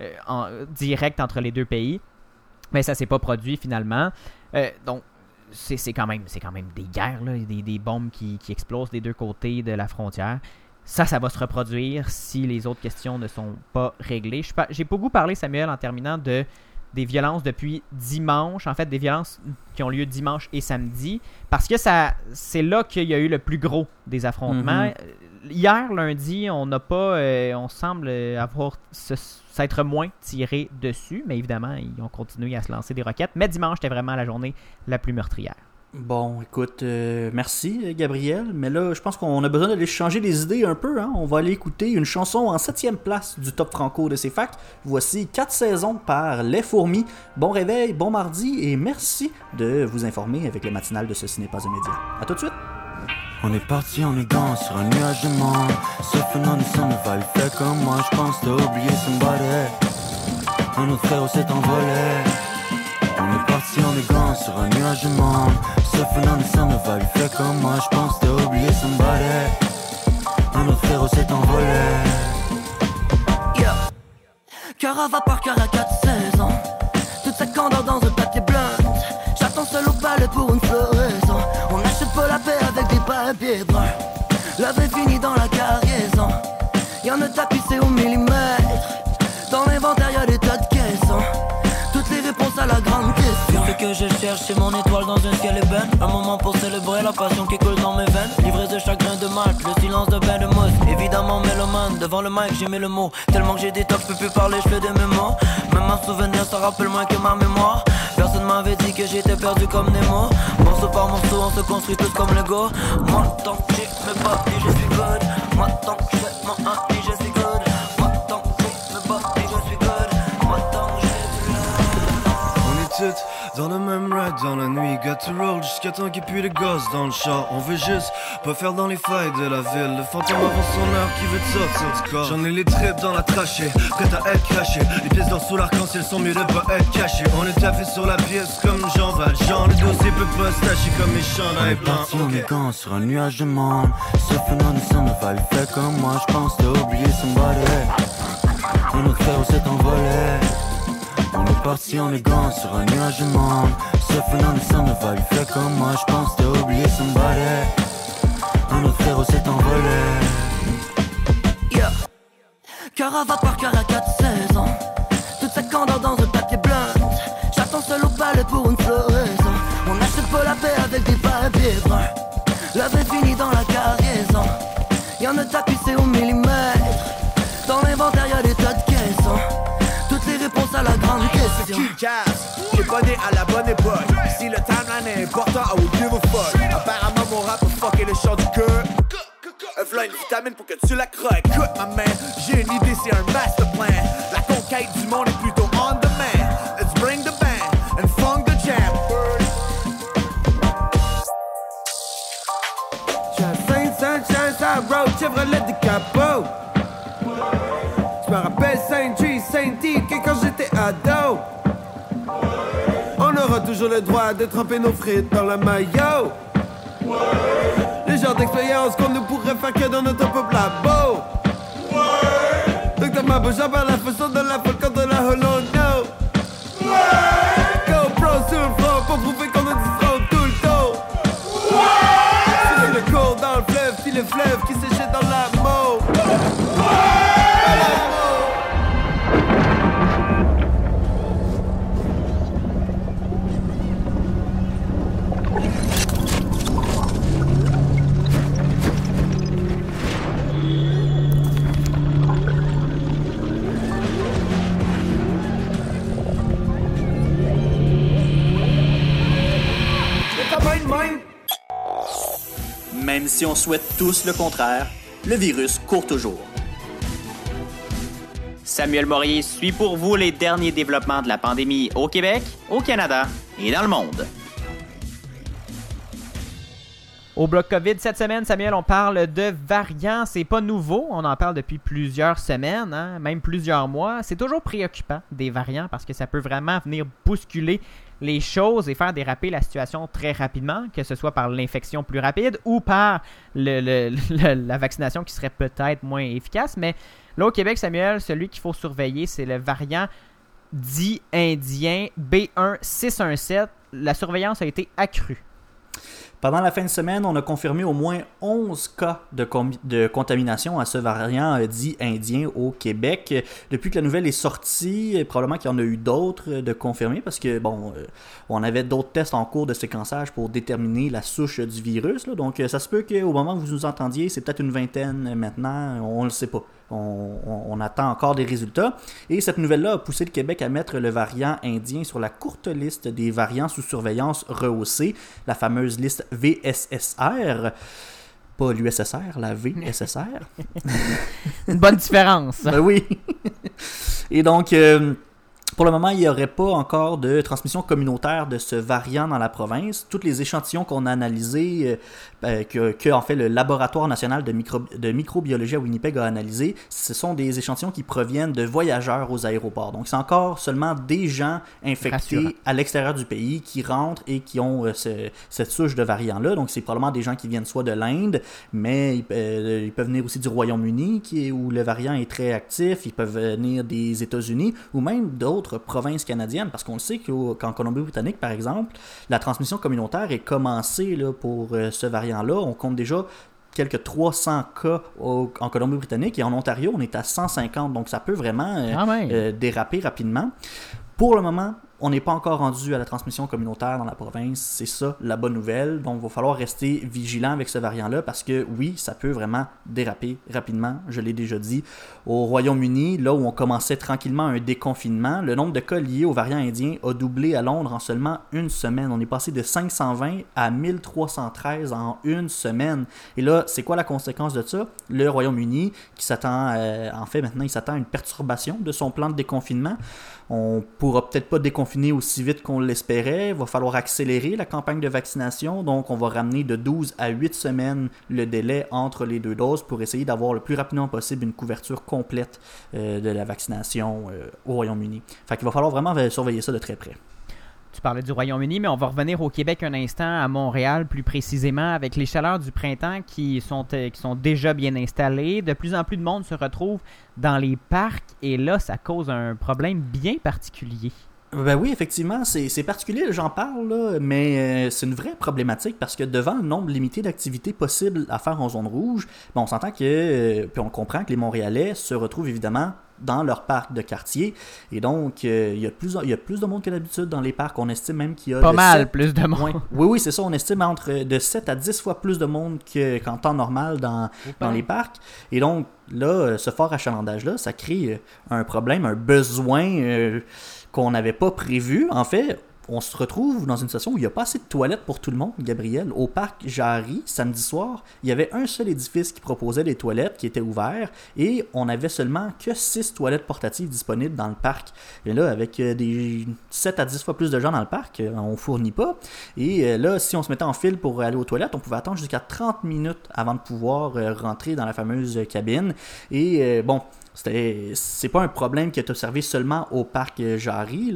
A: euh, en- direct entre les deux pays. Mais ça s'est pas produit finalement. Euh, donc, c'est quand, même- c'est quand même des guerres, là, des, des bombes qui, qui explosent des deux côtés de la frontière. Ça, ça va se reproduire si les autres questions ne sont pas réglées. J'ai beaucoup parlé, Samuel, en terminant de des violences depuis dimanche, en fait des violences qui ont lieu dimanche et samedi, parce que ça c'est là qu'il y a eu le plus gros des affrontements.
B: Mhm.
A: Euh, Hier, lundi, on n'a pas, euh, on semble avoir s'être moins tiré dessus, mais évidemment, ils ont continué à se lancer des roquettes. Mais dimanche, c'était vraiment la journée la plus meurtrière.
B: Bon, écoute, euh, merci Gabriel, mais là, je pense qu'on a besoin d'aller changer les idées un peu. Hein? On va aller écouter une chanson en septième place du top franco de ces facs. Voici quatre saisons par Les Fourmis. Bon réveil, bon mardi et merci de vous informer avec le matinal de Ceci n'est pas un média. À tout de suite.
J: On est parti en sur un nuage de comme moi Je pense parti en élégant sur un nuage de monde. Sauf un ne va le faire comme moi Je pense t'as oublié somebody Un autre frère s'est envolé.
K: Yeah. Cœur à vapeur, cœur
L: je mon étoile dans un ciel ébène. Un moment pour célébrer la passion qui coule dans mes veines. Livré de chagrin de mal, le silence de bain de mousse. Évidemment, mélomane, devant le mic, j'ai mis le mot. Tellement que j'ai des tocs, je peux plus parler, je fais des mémoires. Même un souvenir, ça rappelle moins que ma mémoire. Personne m'avait dit que j'étais perdu comme Nemo. Morceau par morceau, on se construit tous comme Lego. Moi, tant que j'ai me bats et je suis good. Moi, tant que j'ai mon un et je suis good. Moi, tant que j'ai me bats et je suis good. Que j'ai
M: dans le même ride dans la nuit, got to roll jusqu'à temps qu'il pue les gosses dans le char. On veut juste pas faire dans les failles de la ville. Le fantôme avant son heure qui veut te sortir du corps. J'en ai les tripes dans la trachée, prête à être craché. Les pièces d'or sous l'arc-en-ciel sont mieux de pas être cachées. On est taffé sur la pièce comme Jean Valjean. Le dossier peut pas se tâcher comme les champs
J: On est parti sur un nuage de monde Ce phénomène ça me va le fait comme moi Je pense t'as oublié somebody Un autre frère s'est envolé On est parti en élégant sur un nuage de monde phénomène ça me va le fait comme moi Je pense t'as oublié somebody Un autre frère s'est envolé
K: Yeah. Carava par cœur à 4 saisons. Toute sa candeur dans un papier blanc. J'attends seul au palais pour une floraison. On achète pas la paix avec des papiers bruns. L'œuvre est finie dans la cargaison. Y'en a tapissé au millimètre.
N: Q-Cast, j'ai pas né à la bonne époque. Si le timeline est important, I will give a fuck. Apparemment, mon rap a fucké le chant du cœur. V'là une vitamine pour que tu la croques. Écoute, ma man, j'ai une idée, c'est un master plan. La conquête du monde est plutôt on demand. Let's bring the band and funk the jam.
O: Saint Sunshine, ça road, Chevrolet de capot. Je me rappelle Saint-G, Saint-D, que quand j'étais ado. Aura toujours le droit de tremper nos frites dans la maillot. Le genre d'expérience qu'on ne pourrait faire que dans notre propre labo. Docteur Mabo, j'en parle la façon de la folle contre la Hollow
B: Même si on souhaite tous le contraire, le virus court toujours.
P: Samuel Morier suit pour vous les derniers développements de la pandémie au Québec, au Canada et dans le monde.
A: Au bloc COVID cette semaine, Samuel, on parle de variants. C'est pas nouveau, on en parle depuis plusieurs semaines, hein, même plusieurs mois. C'est toujours préoccupant des variants parce que ça peut vraiment venir bousculer les choses et faire déraper la situation très rapidement, que ce soit par l'infection plus rapide ou par (laughs) la vaccination qui serait peut-être moins efficace. Mais là au Québec, Samuel, celui qu'il faut surveiller, c'est le variant dit indien B1617. La surveillance a été accrue.
B: Pendant la fin de semaine, on a confirmé au moins 11 cas de, contamination à ce variant euh, dit indien au Québec. Depuis que la nouvelle est sortie, euh, probablement qu'il y en a eu d'autres euh, de confirmés parce que, bon, on avait d'autres tests en cours de séquençage pour déterminer la souche du virus. donc, ça se peut qu'au moment où vous nous entendiez, c'est peut-être une vingtaine maintenant, on ne le sait pas. On, on- on attend encore des résultats. Et cette nouvelle-là a poussé le Québec à mettre le variant indien sur la courte liste des variants sous surveillance rehaussée, la fameuse liste VSSR. Pas l'USSR, la VSSR. (laughs)
A: Une bonne différence.
B: Ben oui. Et donc, euh, pour le moment, il n'y aurait pas encore de transmission communautaire de ce variant dans la province. Tous les échantillons qu'on a analysés, euh, euh, que, que, en fait le Laboratoire national de, micro- de microbiologie à Winnipeg a analysé, ce sont des échantillons qui proviennent de voyageurs aux aéroports. Donc, c'est encore seulement des gens infectés
A: Rassurant.
B: à l'extérieur du pays qui rentrent et qui ont euh, ce- cette souche de variant-là. Donc, c'est probablement des gens qui viennent soit de l'Inde, mais ils, euh, ils peuvent venir aussi du Royaume-Uni, où le variant est très actif. Ils peuvent venir des États-Unis ou même d'autres provinces canadiennes, parce qu'on le sait qu'en Colombie-Britannique, par exemple, la transmission communautaire est commencée là, pour euh, ce variant-là. On compte déjà quelques 300 cas au- en Colombie-Britannique et en Ontario, on est à 150. Donc, ça peut vraiment euh,
A: Ah ouais.
B: euh, déraper rapidement. Pour le moment, on n'est pas encore rendu à la transmission communautaire dans la province. C'est ça la bonne nouvelle. Donc, il va falloir rester vigilant avec ce variant-là parce que oui, ça peut vraiment déraper rapidement. Je l'ai déjà dit. Au Royaume-Uni, là où on commençait tranquillement un déconfinement, le nombre de cas liés au variant indien a doublé à Londres en seulement une semaine. On est passé de 520 à 1313 en une semaine. Et là, c'est quoi la conséquence de ça? Le Royaume-Uni, qui s'attend, euh, en fait, maintenant, il s'attend à une perturbation de son plan de déconfinement. On pourra peut-être pas déconfiner aussi vite qu'on l'espérait. Il va falloir accélérer la campagne de vaccination. Donc, on va ramener de 12 à 8 semaines le délai entre les deux doses pour essayer d'avoir le plus rapidement possible une couverture complète euh, de la vaccination euh, au Royaume-Uni. Fait qu'il va falloir vraiment surveiller ça de très près.
A: Tu parlais du Royaume-Uni, mais on va revenir au Québec un instant, à Montréal plus précisément, avec les chaleurs du printemps qui sont, euh, qui sont déjà bien installées. De plus en plus de monde se retrouve dans les parcs et là, ça cause un problème bien particulier.
B: Ben oui, effectivement, c'est particulier, j'en parle, là, mais euh, c'est une vraie problématique parce que devant le nombre limité d'activités possibles à faire en zone rouge, ben on s'entend que, euh, puis on comprend que les Montréalais se retrouvent évidemment dans leur parc de quartier. Et donc, euh, il, y a plus, il y a plus de monde que d'habitude dans les parcs. On estime même qu'il y a...
A: Pas mal plus de monde.
B: Oui, oui, c'est ça. On estime entre de 7 à 10 fois plus de monde qu'en temps normal dans, dans les parcs. Et donc, là, ce fort achalandage-là, ça crée un problème, un besoin qu'on n'avait pas prévu. En fait, on se retrouve dans une situation où il n'y a pas assez de toilettes pour tout le monde, Gabriel. Au parc Jarry, samedi soir, il y avait un seul édifice qui proposait des toilettes qui étaient ouverts et on avait seulement que 6 toilettes portatives disponibles dans le parc. Et là, avec euh, des 7 à 10 fois plus de gens dans le parc, euh, on fournit pas. Et euh, là, si on se mettait en file pour aller aux toilettes, on pouvait attendre jusqu'à 30 minutes avant de pouvoir rentrer dans la fameuse cabine. Et bon, c'est pas un problème qui est observé seulement au parc Jarry.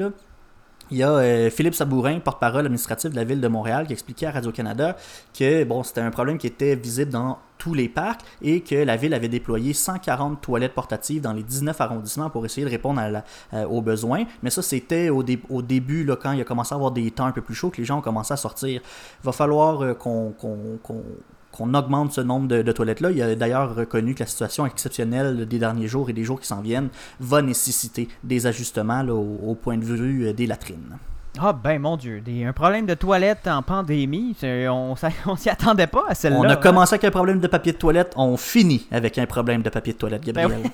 B: Il y a euh, Philippe Sabourin, porte-parole administratif de la ville de Montréal, qui expliquait à Radio-Canada que bon, c'était un problème qui était visible dans tous les parcs et que la ville avait déployé 140 toilettes portatives dans les 19 arrondissements pour essayer de répondre euh, aux besoins. Mais ça, c'était au, début, là, quand il a commencé à avoir des temps un peu plus chauds, que les gens ont commencé à sortir. Il va falloir euh, qu'on qu'on augmente ce nombre de, toilettes-là. Il a d'ailleurs reconnu que la situation exceptionnelle des derniers jours et des jours qui s'en viennent va nécessiter des ajustements au, point de vue euh, des latrines.
A: Ah ben mon Dieu, un problème de toilette en pandémie, on, (laughs) on s'y attendait pas à celle-là.
B: On a commencé avec un problème de papier de toilette, on finit avec un problème de papier de toilette, ben Gabriel.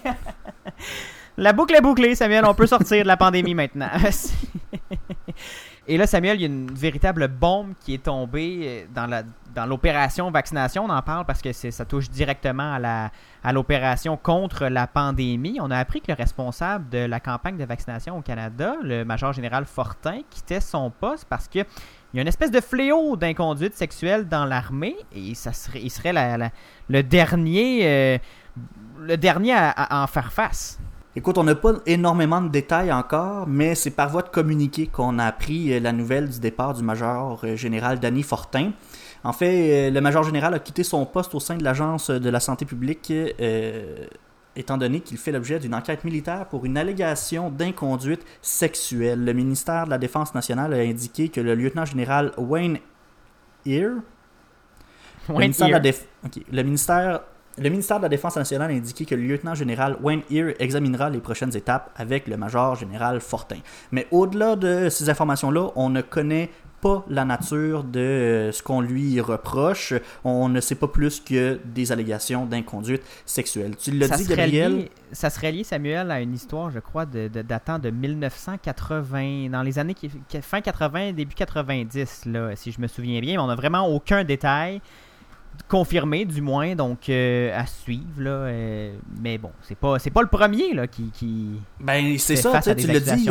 B: (laughs)
A: la boucle est bouclée, Samuel, on peut sortir de la pandémie maintenant. (laughs) Et là, Samuel, il y a une véritable bombe qui est tombée euh, dans la dans l'opération vaccination. On en parle parce que ça touche directement à la à l'opération contre la pandémie. On a appris que le responsable de la campagne de vaccination au Canada, le major général Fortin, quittait son poste parce que il y a une espèce de fléau d'inconduite sexuelle dans l'armée et ça serait, il serait le dernier, euh, le dernier à en faire face.
B: Écoute, on n'a pas énormément de détails encore, mais c'est par voie de communiqué qu'on a appris euh, la nouvelle du départ du major euh, général Danny Fortin. En fait, euh, le major général a quitté son poste au sein de l'Agence de la santé publique, étant donné qu'il fait l'objet d'une enquête militaire pour une allégation d'inconduite sexuelle. Le ministère de la Défense nationale a indiqué que le lieutenant général Wayne Ear, Wayne le ministère le ministère de la Défense nationale a indiqué que le lieutenant-général Wayne Ear examinera les prochaines étapes avec le major-général Fortin. Mais au-delà de ces informations-là, on ne connaît pas la nature de euh, ce qu'on lui reproche. On ne sait pas plus que des allégations d'inconduite sexuelle. Tu l'as dit, Gabriel?
A: ça serait lié, Samuel, à une histoire, je crois, de, datant de 1980, dans les années fin 80, début 90, là, si je me souviens bien. Mais on n'a vraiment aucun détail confirmé du moins, donc euh, à suivre. Là, euh, mais bon, c'est pas c'est pas le premier là, qui, qui
B: Ben c'est ça, tu l'as dit,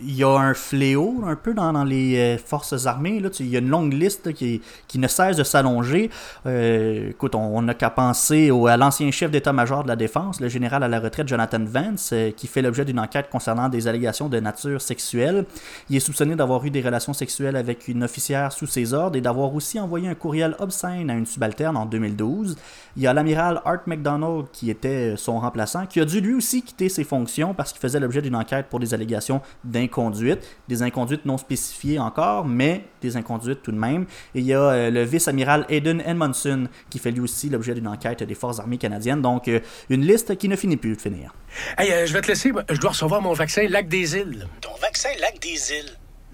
B: il y, a, un fléau un peu dans, dans les euh, forces armées. Là, il y a une longue liste qui, qui ne cesse de s'allonger. écoute, on n'a qu'à penser au, à l'ancien chef d'état-major de la défense, le général à la retraite Jonathan Vance, qui fait l'objet d'une enquête concernant des allégations de nature sexuelle. Il est soupçonné d'avoir eu des relations sexuelles avec une officière sous ses ordres et d'avoir aussi envoyé un courriel obscène à une subalterne en 2012. Il y a l'amiral Art McDonald qui était son remplaçant, qui a dû lui aussi quitter ses fonctions parce qu'il faisait l'objet d'une enquête pour des allégations d'inconduite, des inconduites non spécifiées encore, mais des inconduites tout de même. Et il y a euh, le vice-amiral Aiden Edmondson qui fait lui aussi l'objet d'une enquête des forces armées canadiennes. Donc euh, une liste qui ne finit plus de finir.
Q: Hey, euh, je vais te laisser, je dois recevoir mon vaccin Lac des Îles. Ton vaccin Lac des Îles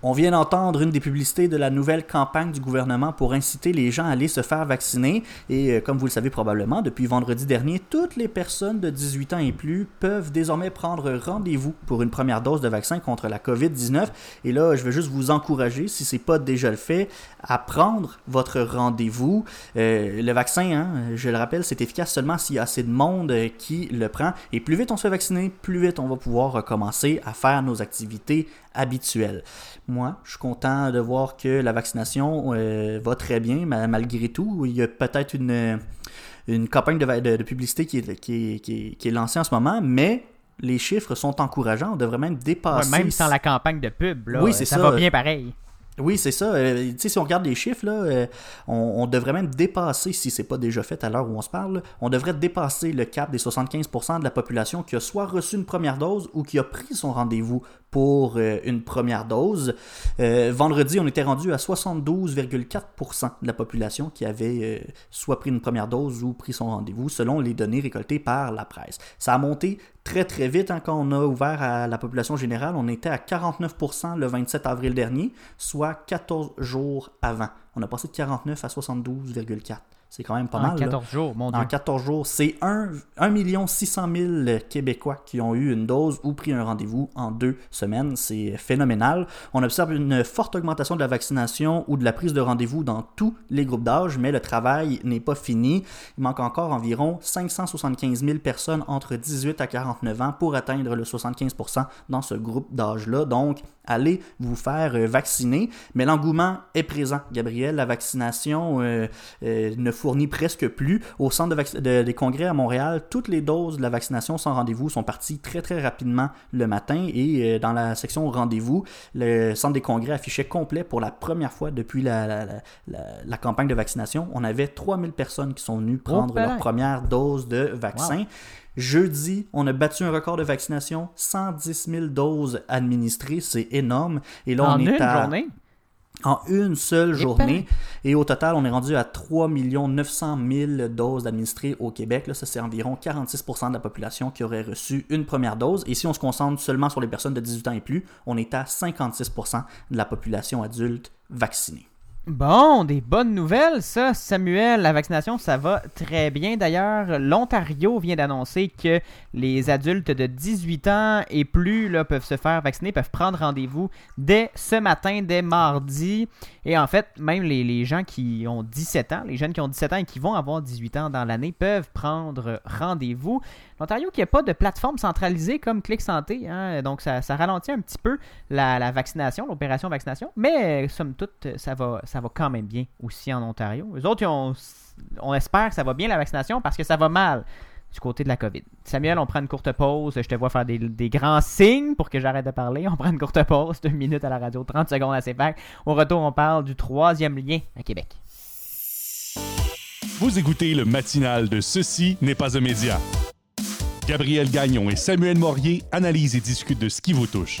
B: On vient d'entendre une des publicités de la nouvelle campagne du gouvernement pour inciter les gens à aller se faire vacciner. Et euh, comme vous le savez probablement, depuis vendredi dernier, toutes les personnes de 18 ans et plus peuvent désormais prendre rendez-vous pour une première dose de vaccin contre la COVID-19. Et là, je veux juste vous encourager, si ce n'est pas déjà le fait, à prendre votre rendez-vous. Euh, le vaccin, hein, je le rappelle, c'est efficace seulement s'il y a assez de monde euh, qui le prend. Et plus vite on se fait vacciner, plus vite on va pouvoir recommencer à faire nos activités habituelles. Moi, je suis content de voir que la vaccination euh, va très bien, ma- malgré tout. Il y a peut-être une, une campagne de, de- de publicité qui est, qui, est, qui est- qui est lancée en ce moment, mais les chiffres sont encourageants. On devrait même
A: Ouais,
B: dépasser.
A: même sans la campagne de pub, là,
B: Oui, c'est
A: ça,
B: ça.
A: va bien pareil.
B: Oui, c'est ça. Euh, si on regarde les chiffres, là, euh, on, on devrait même dépasser, si c'est pas déjà fait à l'heure où on se parle, on devrait dépasser le cap des 75% de la population qui a soit reçu une première dose ou qui a pris son rendez-vous pour euh, une première dose. Euh, vendredi, on était rendu à 72,4% de la population qui avait euh, soit pris une première dose ou pris son rendez-vous, selon les données récoltées par la presse. Ça a monté très très vite hein, quand on a ouvert à la population générale. On était à 49% le 27 avril dernier, soit 14 jours avant. On a passé de 49 à 72,4. C'est quand même pas
A: En
B: mal. là.
A: 14 jours, mon Dieu.
B: En 14 jours, c'est 1, 1 600 000 Québécois qui ont eu une dose ou pris un rendez-vous en deux semaines. C'est phénoménal. On observe une forte augmentation de la vaccination ou de la prise de rendez-vous dans tous les groupes d'âge, mais le travail n'est pas fini. Il manque encore environ 575 000 personnes entre 18 à 49 ans pour atteindre le 75% dans ce groupe d'âge-là. Donc, allez vous faire vacciner. Mais l'engouement est présent, Gabriel. La vaccination euh, euh, ne fournit presque plus. Au centre de vac- de- des congrès à Montréal, toutes les doses de la vaccination sans rendez-vous sont parties très très rapidement le matin. Et euh, dans la section rendez-vous, le centre des congrès affichait complet pour la première fois depuis la, la- la- la- la campagne de vaccination. On avait 3000 personnes qui sont venues prendre leur première dose de vaccin.
A: Wow.
B: Jeudi, on a battu un record de vaccination, 110 000 doses administrées, c'est énorme. Et là,
A: En
B: on est
A: une
B: à...
A: journée?
B: En une seule journée. Et au total, on est rendu à 3 900 000 doses administrées au Québec. Là, ça, c'est environ 46 de la population qui aurait reçu une première dose. Et si on se concentre seulement sur les personnes de 18 ans et plus, on est à 56% de la population adulte vaccinée.
A: Bon, des bonnes nouvelles, ça, Samuel. La vaccination, ça va très bien. D'ailleurs, l'Ontario vient d'annoncer que les adultes de 18 ans et plus peuvent se faire vacciner, peuvent prendre rendez-vous dès ce matin, dès mardi. Et en fait, même les, les gens qui ont 17 ans, les jeunes qui ont 17 ans et qui vont avoir 18 ans dans l'année peuvent prendre rendez-vous. L'Ontario qui n'a pas de plateforme centralisée comme Clic Santé, hein, donc ça, ralentit un petit peu la, vaccination, l'opération vaccination, mais somme toute, ça va, va quand même bien aussi en Ontario. Les autres, on espère que ça va bien la vaccination parce que ça va mal du côté de la COVID. Samuel, on prend une courte pause. Je te vois faire des, des grands signes pour que j'arrête de parler. On prend une courte pause, deux minutes à la radio, 30 secondes à CFAC. Au retour, on parle du troisième lien à Québec.
F: Vous écoutez le matinal de Ceci n'est pas un média. Gabriel Gagnon et Samuel Morier analysent et discutent de ce qui vous touche.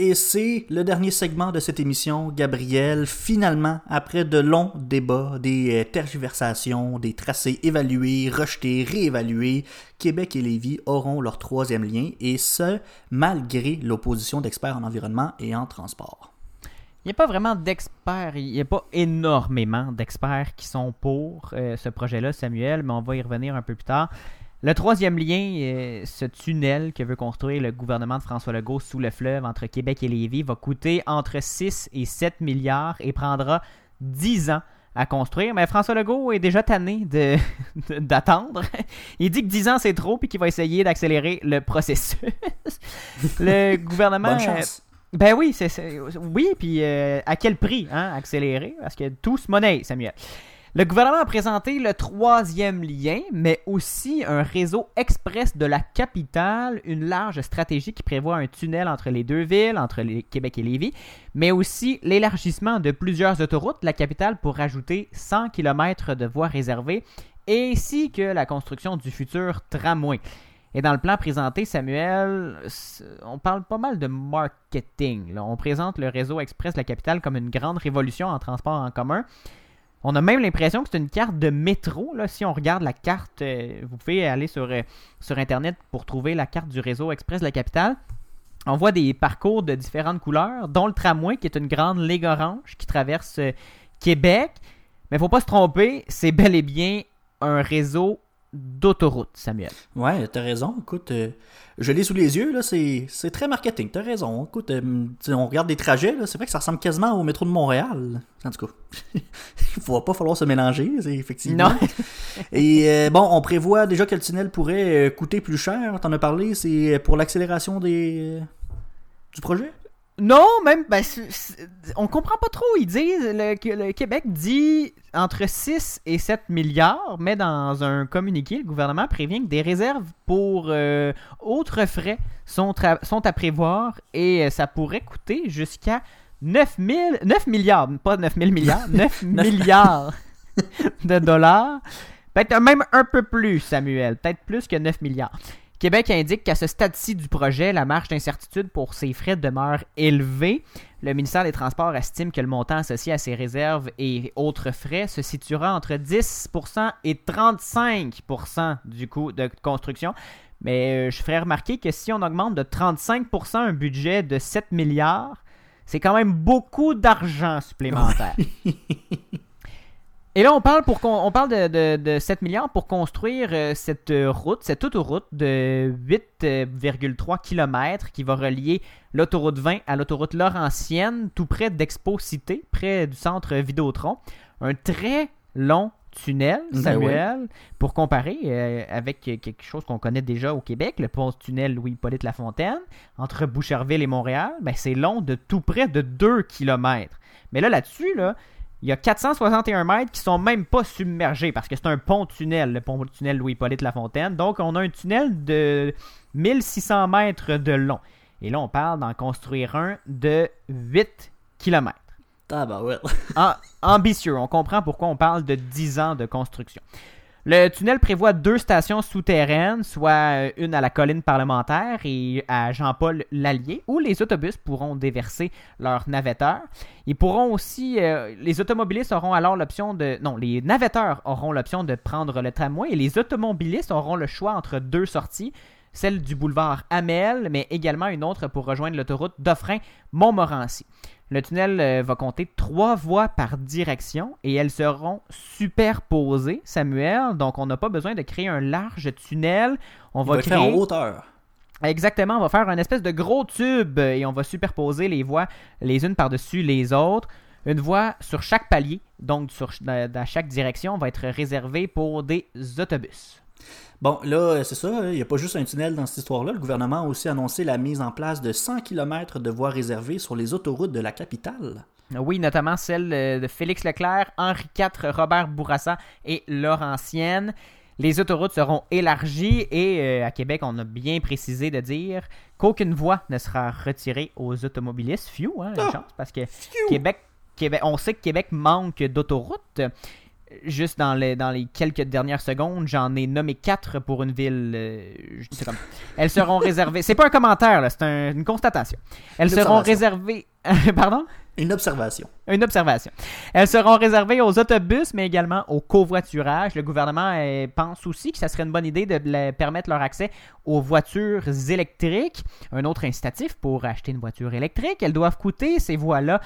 B: Et c'est le dernier segment de cette émission, Gabriel. Finalement, après de longs débats, des euh, tergiversations, des tracés évalués, rejetés, réévalués, Québec et Lévis auront leur troisième lien, et ce, malgré l'opposition d'experts en environnement et en transport.
A: Il n'y a pas vraiment d'experts, il n'y a pas énormément d'experts qui sont pour euh, ce projet-là, Samuel, mais on va y revenir un peu plus tard. Le troisième lien, euh, ce tunnel que veut construire le gouvernement de François Legault sous le fleuve entre Québec et Lévis va coûter entre 6 et 7 milliards et prendra 10 ans à construire. Mais François Legault est déjà tanné (laughs) d'attendre. Il dit que 10 ans c'est trop puis qu'il va essayer d'accélérer le processus. (laughs) le gouvernement.
B: Bonne chance.
A: euh, Ben oui, c'est- oui, puis euh, à quel prix, hein, accélérer? Parce que tout se monnaie, Samuel. Le gouvernement a présenté le troisième lien, mais aussi un réseau express de la capitale, une large stratégie qui prévoit un tunnel entre les deux villes, entre les Québec et Lévis, mais aussi l'élargissement de plusieurs autoroutes de la capitale pour rajouter 100 km de voies réservées, ainsi que la construction du futur tramway. Et dans le plan présenté, Samuel, on parle pas mal de marketing. On présente le réseau express de la capitale comme une grande révolution en transport en commun. On a même l'impression que c'est une carte de métro. Là. Si on regarde la carte, euh, vous pouvez aller sur, euh, sur Internet pour trouver la carte du réseau express de la capitale. On voit des parcours de différentes couleurs, dont le tramway, qui est une grande ligue orange qui traverse euh, Québec. Mais faut pas se tromper, c'est bel et bien un réseau d'autoroutes, Samuel.
B: Ouais, t'as raison. Écoute, euh, je l'ai sous les yeux, là, c'est, c'est très marketing. T'as raison. Écoute, euh, on regarde des trajets, là, c'est vrai que ça ressemble quasiment au métro de Montréal. En tout cas, (laughs) il va pas falloir se mélanger, c'est effectivement.
A: Non. (laughs)
B: Et euh, bon, on prévoit déjà que le tunnel pourrait coûter plus cher. T'en as parlé, c'est pour l'accélération des du projet?
A: Non, même, ben, on comprend pas trop. Ils disent, le, que le Québec dit entre 6 et 7 milliards, mais dans un communiqué, le gouvernement prévient que des réserves pour euh, autres frais sont, sont à prévoir et euh, ça pourrait coûter jusqu'à 9, 000 9 milliards, pas 9 000 milliards, 9 (laughs) milliards de dollars. Peut-être même un peu plus, Samuel, peut-être plus que 9 milliards. Québec indique qu'à ce stade-ci du projet, la marge d'incertitude pour ces frais demeure élevée. Le ministère des Transports estime que le montant associé à ces réserves et autres frais se situera entre 10% et 35% du coût de construction. Mais euh, je ferais remarquer que si on augmente de 35% un budget de 7 milliards, c'est quand même beaucoup d'argent supplémentaire. (laughs) Et là, on parle, pour qu'on- on parle de, de- de 7 milliards pour construire euh, cette euh, route, cette autoroute de 8,3 km qui va relier l'autoroute 20 à l'autoroute Laurentienne, tout près d'Expo Cité, près du centre Vidéotron. Un très long tunnel,
B: Ben
A: Samuel, pour comparer euh, avec quelque chose qu'on connaît déjà au Québec, le pont-tunnel Louis-Hippolyte Lafontaine, entre Boucherville et Montréal, ben, c'est long de tout près de 2 km. Mais là, là-dessus, là, il y a 461 mètres qui sont même pas submergés parce que c'est un pont-tunnel, le pont-tunnel Louis-Hippolyte Lafontaine. Donc, on a un tunnel de 1600 mètres de long. Et là, on parle d'en construire un de 8 km. Ah, ambitieux. On comprend pourquoi on parle de 10 ans de construction. Le tunnel prévoit deux stations souterraines, soit une à la colline parlementaire et à Jean-Paul Lallier, où les autobus pourront déverser leurs navetteurs. Ils pourront aussi, euh, les automobilistes auront alors l'option de, non, les navetteurs auront l'option de prendre le tramway et les automobilistes auront le choix entre deux sorties, celle du boulevard Amel, mais également une autre pour rejoindre l'autoroute Dauphin-Montmorency. Le tunnel euh, va compter trois voies par direction et elles seront superposées, Samuel. Donc, on n'a pas besoin de créer un large tunnel. On va,
B: va
A: créer
B: en hauteur.
A: Exactement, on va faire un espèce de gros tube et on va superposer les voies les unes par-dessus les autres. Une voie sur chaque palier, donc sur, dans chaque direction, va être réservée pour des autobus.
B: Bon, là, c'est ça, il n'y a pas juste un tunnel dans cette histoire-là. Le gouvernement a aussi annoncé la mise en place de 100 km de voies réservées sur les autoroutes de la capitale.
A: Oui, notamment celle euh, de Félix Leclerc, Henri IV, Robert Bourassa et Laurentienne. Les autoroutes seront élargies et euh, à Québec, on a bien précisé de dire qu'aucune voie ne sera retirée aux automobilistes. Few, hein, une
B: Ah,
A: chance, parce que Québec, Québec, on sait que Québec manque d'autoroutes. Juste dans les, dans les quelques dernières secondes, j'en ai nommé quatre pour une ville. euh, je comme. Elles seront réservées. C'est pas un commentaire, là, c'est un- une constatation. Elles
B: Une
A: seront réservées. (laughs) Pardon?
B: Une observation.
A: Une observation. Elles seront réservées aux autobus, mais également au covoiturage. Le gouvernement euh, pense aussi que ça serait une bonne idée de la- permettre leur accès aux voitures électriques. Un autre incitatif pour acheter une voiture électrique, elles doivent coûter ces voies-là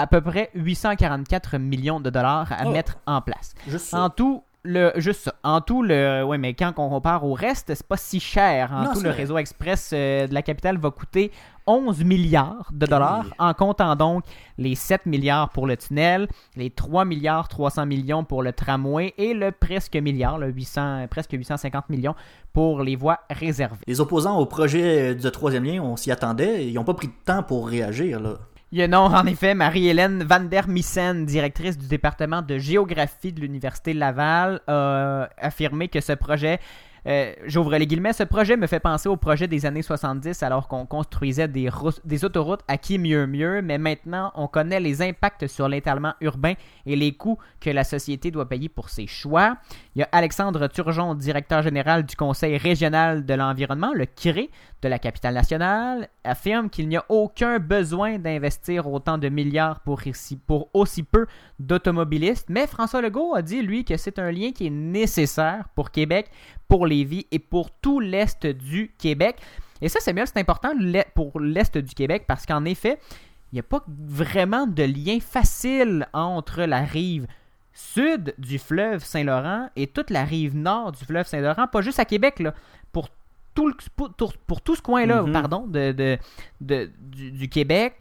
A: à peu près 844 millions de dollars à
B: Oh.
A: mettre en place.
B: Juste ça.
A: En tout, le, juste ça. En tout, le, ouais, mais quand on compare au reste, c'est pas si cher. En
B: Non,
A: tout, le
B: vrai.
A: réseau express euh, de la capitale va coûter 11 milliards de dollars, en comptant donc les 7 milliards pour le tunnel, les 3 milliards 300 millions pour le tramway et le presque milliard, le 800, presque 850 millions pour les voies réservées.
B: Les opposants au projet de troisième lien, on s'y attendait, ils n'ont pas pris de temps pour réagir. Là.
A: Il y a non, en effet, Marie-Hélène Van der Missen, directrice du département de géographie de l'Université Laval, a affirmé que ce projet, euh, j'ouvre les guillemets, ce projet me fait penser au projet des années 70 alors qu'on construisait des, des autoroutes à qui mieux mieux, mais maintenant on connaît les impacts sur l'étalement urbain et les coûts que la société doit payer pour ses choix. Il y a Alexandre Turgeon, directeur général du Conseil régional de l'environnement, le CRE de la capitale nationale, affirme qu'il n'y a aucun besoin d'investir autant de milliards pour aussi peu d'automobilistes. Mais François Legault a dit, lui, que c'est un lien qui est nécessaire pour Québec, pour Lévis et pour tout l'Est du Québec. Et ça, Samuel, c'est important pour l'Est du Québec parce qu'en effet, il n'y a pas vraiment de lien facile entre la rive sud du fleuve Saint-Laurent et toute la rive nord du fleuve Saint-Laurent, pas juste à Québec, là, pour tout, le- pour, pour tout ce coin-là,
B: Mhm.
A: pardon, de, de- de- du, du Québec.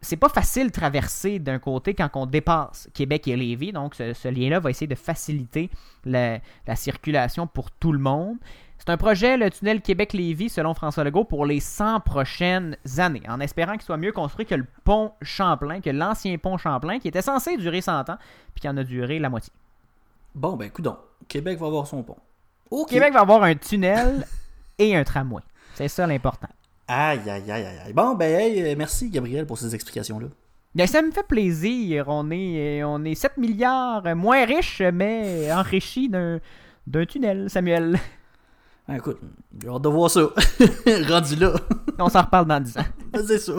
A: C'est pas facile de traverser d'un côté quand on dépasse Québec et Lévis. Donc, ce, ce lien-là va essayer de faciliter la, la circulation pour tout le monde. C'est un projet, le tunnel Québec-Lévis, selon François Legault, pour les 100 prochaines années, en espérant qu'il soit mieux construit que le pont Champlain, que l'ancien pont Champlain, qui était censé durer 100 ans, puis qui en a duré la moitié.
B: Bon, ben, écoute Québec va avoir son pont.
A: Québec va avoir un tunnel et un tramway. C'est ça l'important.
B: Aïe, aïe, aïe, aïe. aïe. Bon, ben, hey, euh, merci, Gabriel, pour ces explications-là.
A: Bien, ça me fait plaisir. On est, euh, on est 7 milliards moins riches, mais enrichis d'un, d'un tunnel, Samuel.
B: Ben, écoute, j'ai hâte de voir ça. (laughs) Rendu là.
A: On s'en reparle dans 10 ans. (laughs)
B: C'est ça.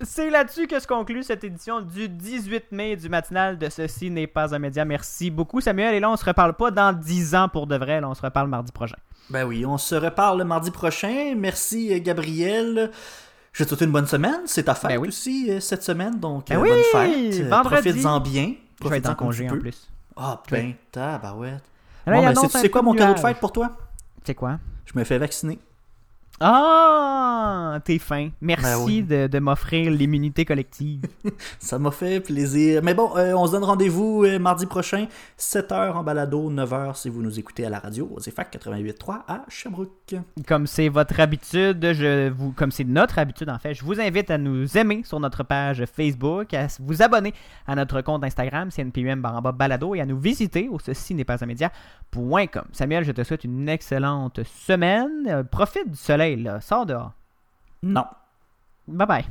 A: C'est là-dessus que se conclut cette édition du 18 mai du matinal de Ceci n'est pas un média. Merci beaucoup, Samuel. Et là, on se reparle pas dans 10 ans pour de vrai. Là, on se reparle mardi prochain.
B: Ben oui, on se reparle le mardi prochain. Merci, euh, Gabriel. Je te souhaite une bonne semaine. C'est ta fête aussi euh, cette semaine, donc
A: Ben
B: euh,
A: oui,
B: bonne fête. Euh,
A: vendredi.
B: Profites-en bien.
A: Je vais être en congé en plus.
B: Ah,
A: vais-
B: ben, tabarouette. Bon, ben, c'est quoi mon
A: de
B: cadeau de fête pour toi?
A: C'est quoi?
B: Je me fais vacciner.
A: Ah, t'es fin. Merci
B: Ben oui.
A: de, de m'offrir l'immunité collective. (laughs)
B: Ça m'a fait plaisir. Mais bon, euh, on se donne rendez-vous euh, mardi prochain, 7h en balado, 9h si vous nous écoutez à la radio, au ZFAC 88.3 à Sherbrooke.
A: Comme c'est votre habitude, je vous, comme c'est notre habitude en fait, je vous invite à nous aimer sur notre page Facebook, à vous abonner à notre compte Instagram, CNPUM baramba balado, et à nous visiter au ceci n'est pas un média.com. Samuel, je te souhaite une excellente semaine. Euh, profite du soleil, là. Sors dehors.
B: Non.
A: Bye bye.